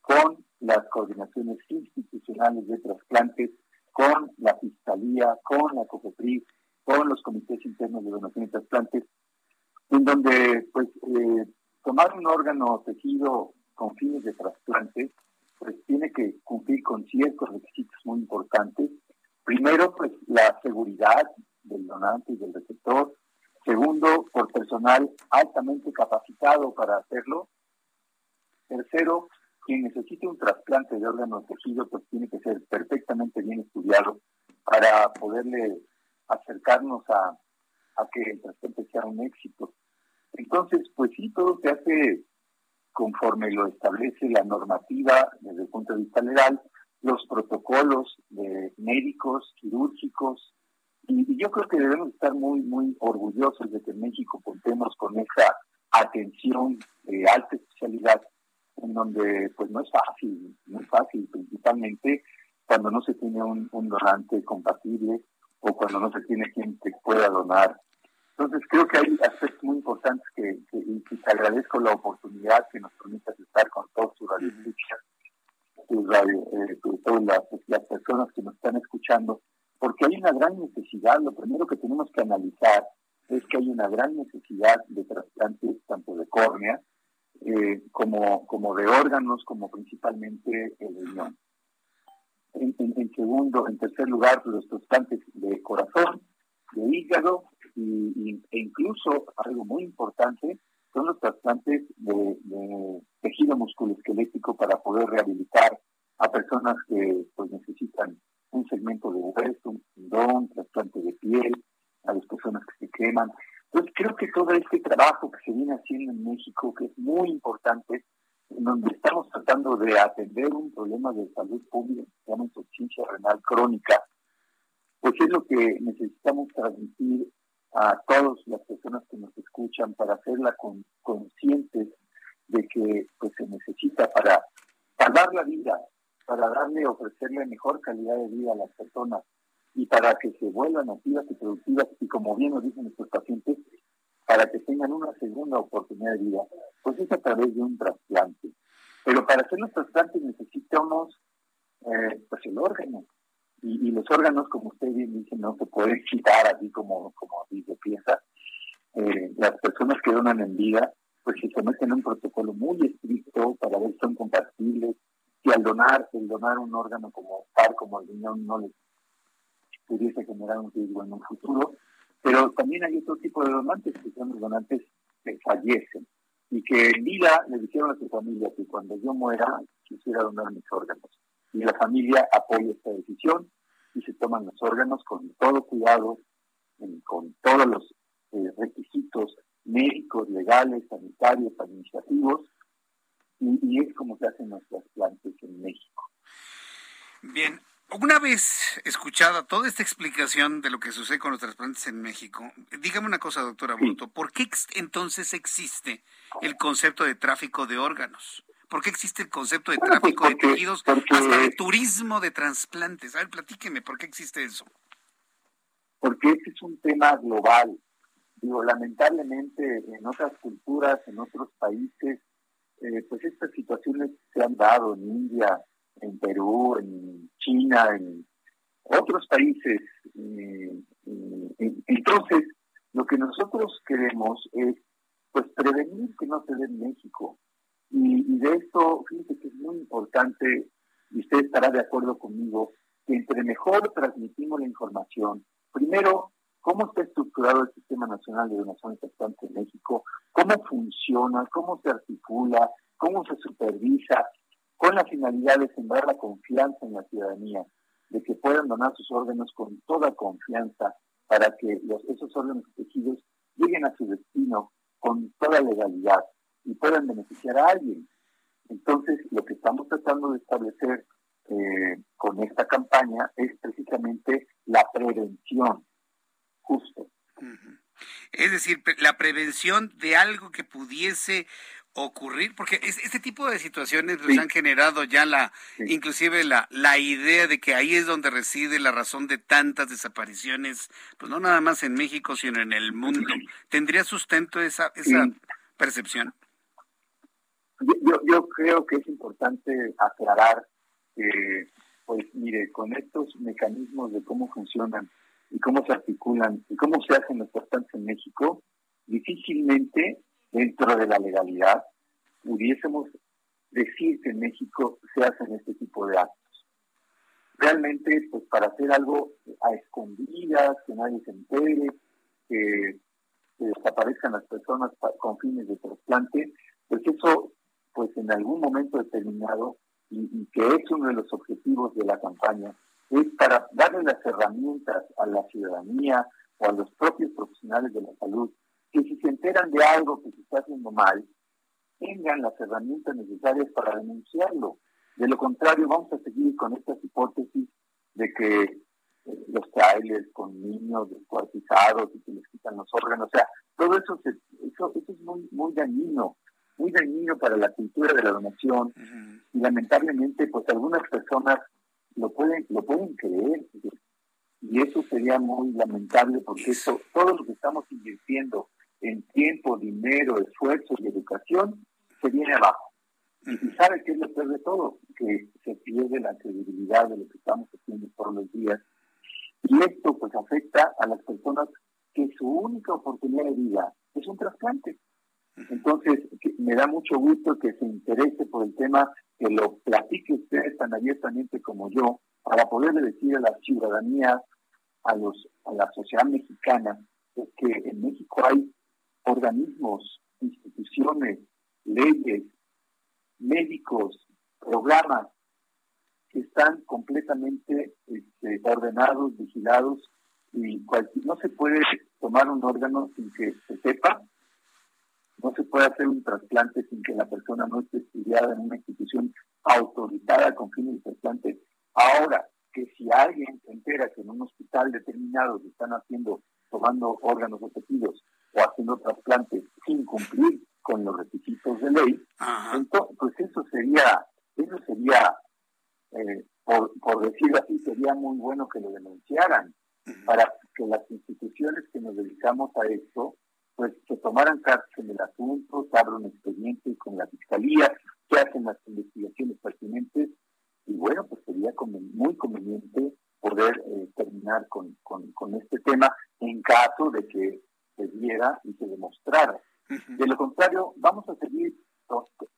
con las coordinaciones institucionales de trasplantes, con la Fiscalía, con la COFEPRIS, con los comités internos de donación y trasplantes, en donde pues eh, tomar un órgano tejido con fines de trasplante, pues tiene que cumplir con ciertos requisitos muy importantes. Primero, pues la seguridad del donante y del receptor. Segundo, por personal altamente capacitado para hacerlo. Tercero, quien necesite un trasplante de órgano tejido, pues tiene que ser perfectamente bien estudiado para poderle acercarnos a, a que el trasplante sea un éxito. Entonces, pues sí, todo se hace conforme lo establece la normativa desde el punto de vista legal, los protocolos de médicos, quirúrgicos, y, yo creo que debemos estar muy, muy orgullosos de que en México contemos con esa atención de alta especialidad, en donde pues no es fácil, no es fácil, principalmente cuando no se tiene un, un donante compatible o cuando no se tiene quien te pueda donar. Entonces creo que hay aspectos muy importantes que, y te agradezco la oportunidad que nos permitas estar con todos sus radio, eh, todas las, personas que nos están escuchando, porque hay una gran necesidad, lo primero que tenemos que analizar es que hay una gran necesidad de trasplantes tanto de córnea eh, como, como de órganos, como principalmente el riñón. En, segundo, en tercer lugar, los trasplantes de corazón, de hígado e incluso algo muy importante son los trasplantes de, tejido musculoesquelético para poder rehabilitar a personas que pues necesitan un segmento de hueso, un tendón, trasplante de piel, a las personas que se queman. Entonces creo que todo este trabajo que se viene haciendo en México, que es muy importante, en donde estamos tratando de atender un problema de salud pública que se llama insuficiencia renal crónica, pues es lo que necesitamos transmitir a todas las personas que nos escuchan para hacerla con, conscientes de que pues, se necesita para salvar la vida, para darle, ofrecerle mejor calidad de vida a las personas y para que se vuelvan activas y productivas y como bien nos dicen nuestros pacientes, para que tengan una segunda oportunidad de vida, pues es a través de un trasplante. Pero para hacer los trasplantes necesitamos eh, pues el órgano, y, los órganos, como usted bien dice, no se pueden quitar así como, como así se piensa. Eh, las personas que donan en vida, pues se someten a un protocolo muy estricto para ver si son compatibles, si al donar, el donar un órgano como par, como el riñón, no les pudiese generar un riesgo en un futuro. Pero también hay otro tipo de donantes, que son los donantes que fallecen y que en vida le dijeron a su familia que cuando yo muera quisiera donar mis órganos. Y la familia apoya esta decisión y se toman los órganos con todo cuidado, con todos los eh, requisitos médicos, legales, sanitarios, administrativos, y, es como se hacen los trasplantes en México. Bien, una vez escuchada toda esta explicación de lo que sucede con los trasplantes en México, dígame una cosa, doctora Bruto, ¿por qué entonces existe el concepto de tráfico de órganos? ¿Por qué existe el concepto de tráfico de tejidos, hasta de turismo de trasplantes? A ver, platíqueme, ¿por qué existe eso? Porque este es un tema global. Digo, lamentablemente en otras culturas, en otros países, eh, pues estas situaciones se han dado en India, en Perú, en China, en otros países. Eh, eh, entonces, lo que nosotros queremos es pues prevenir que no se dé en México. Y, de esto, fíjese que es muy importante, y usted estará de acuerdo conmigo, que entre mejor transmitimos la información, primero, cómo está estructurado el Sistema Nacional de Donación de en México, cómo funciona, cómo se articula, cómo se supervisa, con la finalidad de sembrar la confianza en la ciudadanía, de que puedan donar sus órganos con toda confianza para que esos órganos tejidos lleguen a su destino con toda legalidad y puedan beneficiar a alguien. Entonces, lo que estamos tratando de establecer eh, con esta campaña es precisamente la prevención, justo. Es decir, la prevención de algo que pudiese ocurrir? Porque este tipo de situaciones les han generado ya la, inclusive la, la idea de que ahí es donde reside la razón de tantas desapariciones, pues no nada más en México, sino en el mundo. ¿Tendría sustento esa, esa percepción? Yo, yo creo que es importante aclarar que, pues mire, con estos mecanismos de cómo funcionan y cómo se articulan y cómo se hacen los trasplantes en México, difícilmente dentro de la legalidad pudiésemos decir que en México se hacen este tipo de actos. Realmente, pues para hacer algo a escondidas, que nadie se entere, que, desaparezcan las personas con fines de trasplante, pues eso, pues en algún momento determinado, y, y que es uno de los objetivos de la campaña, es para darle las herramientas a la ciudadanía o a los propios profesionales de la salud que si se enteran de algo que se está haciendo mal, tengan las herramientas necesarias para denunciarlo. De lo contrario, vamos a seguir con estas hipótesis de que eh, los trailers con niños descuartizados y que les quitan los órganos, o sea, todo eso, eso, es muy, muy dañino, muy dañino para la cultura de la donación. Y lamentablemente pues algunas personas lo pueden, lo pueden creer y eso sería muy lamentable porque eso, todo lo que estamos invirtiendo en tiempo, dinero, esfuerzo y educación, se viene abajo. Y sabe qué es lo peor de todo, que se pierde la credibilidad de lo que estamos haciendo todos los días. Y esto pues afecta a las personas que su única oportunidad de vida es un trasplante. Entonces, me da mucho gusto que se interese por el tema, que lo platique usted tan abiertamente como yo, para poderle decir a la ciudadanía, a, los, a la sociedad mexicana, que en México hay organismos, instituciones, leyes, médicos, programas que están completamente este, ordenados, vigilados y no se puede tomar un órgano sin que se sepa, no se puede hacer un trasplante sin que la persona no esté estudiada en una institución autorizada con fines de trasplante. Ahora, que si alguien se entera que en un hospital determinado se están haciendo, tomando órganos objetivos o haciendo trasplantes sin cumplir con los requisitos de ley, entonces, pues eso sería, eso sería, eh, por, por decirlo así, sería muy bueno que lo denunciaran, para que las instituciones que nos dedicamos a esto, pues que tomaran cartas en el asunto, se abra un expediente con la fiscalía, que hacen las investigaciones pertinentes, y bueno, pues sería muy conveniente poder eh, terminar con, con, con este tema en caso de que se diera y se demostrara. De lo contrario, vamos a seguir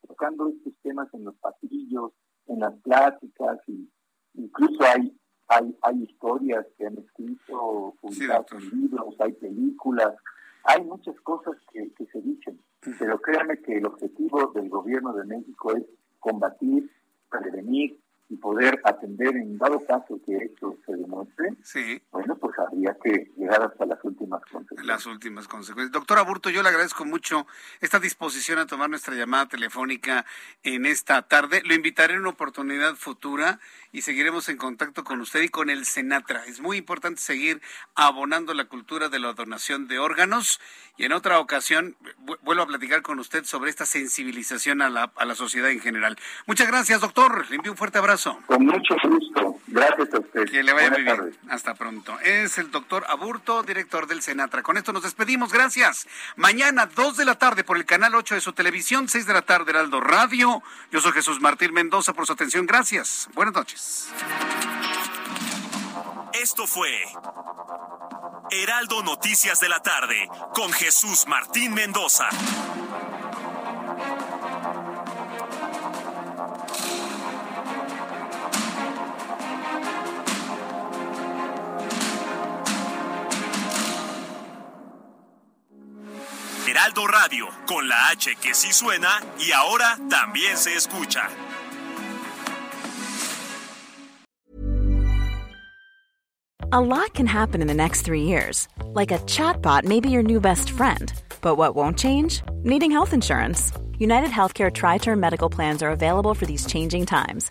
tocando estos temas en los pasillos, en las pláticas, y incluso hay hay, hay historias que han escrito, publicadas en libros, hay películas, hay muchas cosas que, que se dicen, pero créanme que el objetivo del gobierno de México es combatir, prevenir y poder atender en dado caso que esto se demuestre, sí. bueno, pues habría que llegar hasta las últimas consecuencias. Las últimas consecuencias. Doctor Aburto, yo le agradezco mucho esta disposición a tomar nuestra llamada telefónica en esta tarde. Lo invitaré en una oportunidad futura y seguiremos en contacto con usted y con el Senatra. Es muy importante seguir abonando la cultura de la donación de órganos y en otra ocasión vuelvo a platicar con usted sobre esta sensibilización a la, a la sociedad en general. Muchas gracias, doctor. Le envío un fuerte abrazo. Con mucho gusto. Gracias a usted. Que le vaya muy bien. Hasta pronto. Es el doctor Aburto, director del Senatra. Con esto nos despedimos. Gracias. Mañana, 2 de la tarde, por el canal 8 de su televisión, 6 de la tarde, Heraldo Radio. Yo soy Jesús Martín Mendoza por su atención. Gracias. Buenas noches. Esto fue Heraldo Noticias de la tarde con Jesús Martín Mendoza. Heraldo Radio, con la H que sí suena y ahora también se escucha. A lot can happen in the next three years. Like a chatbot may be your new best friend. But what won't change? Needing health insurance. United Healthcare Tri Term Medical Plans are available for these changing times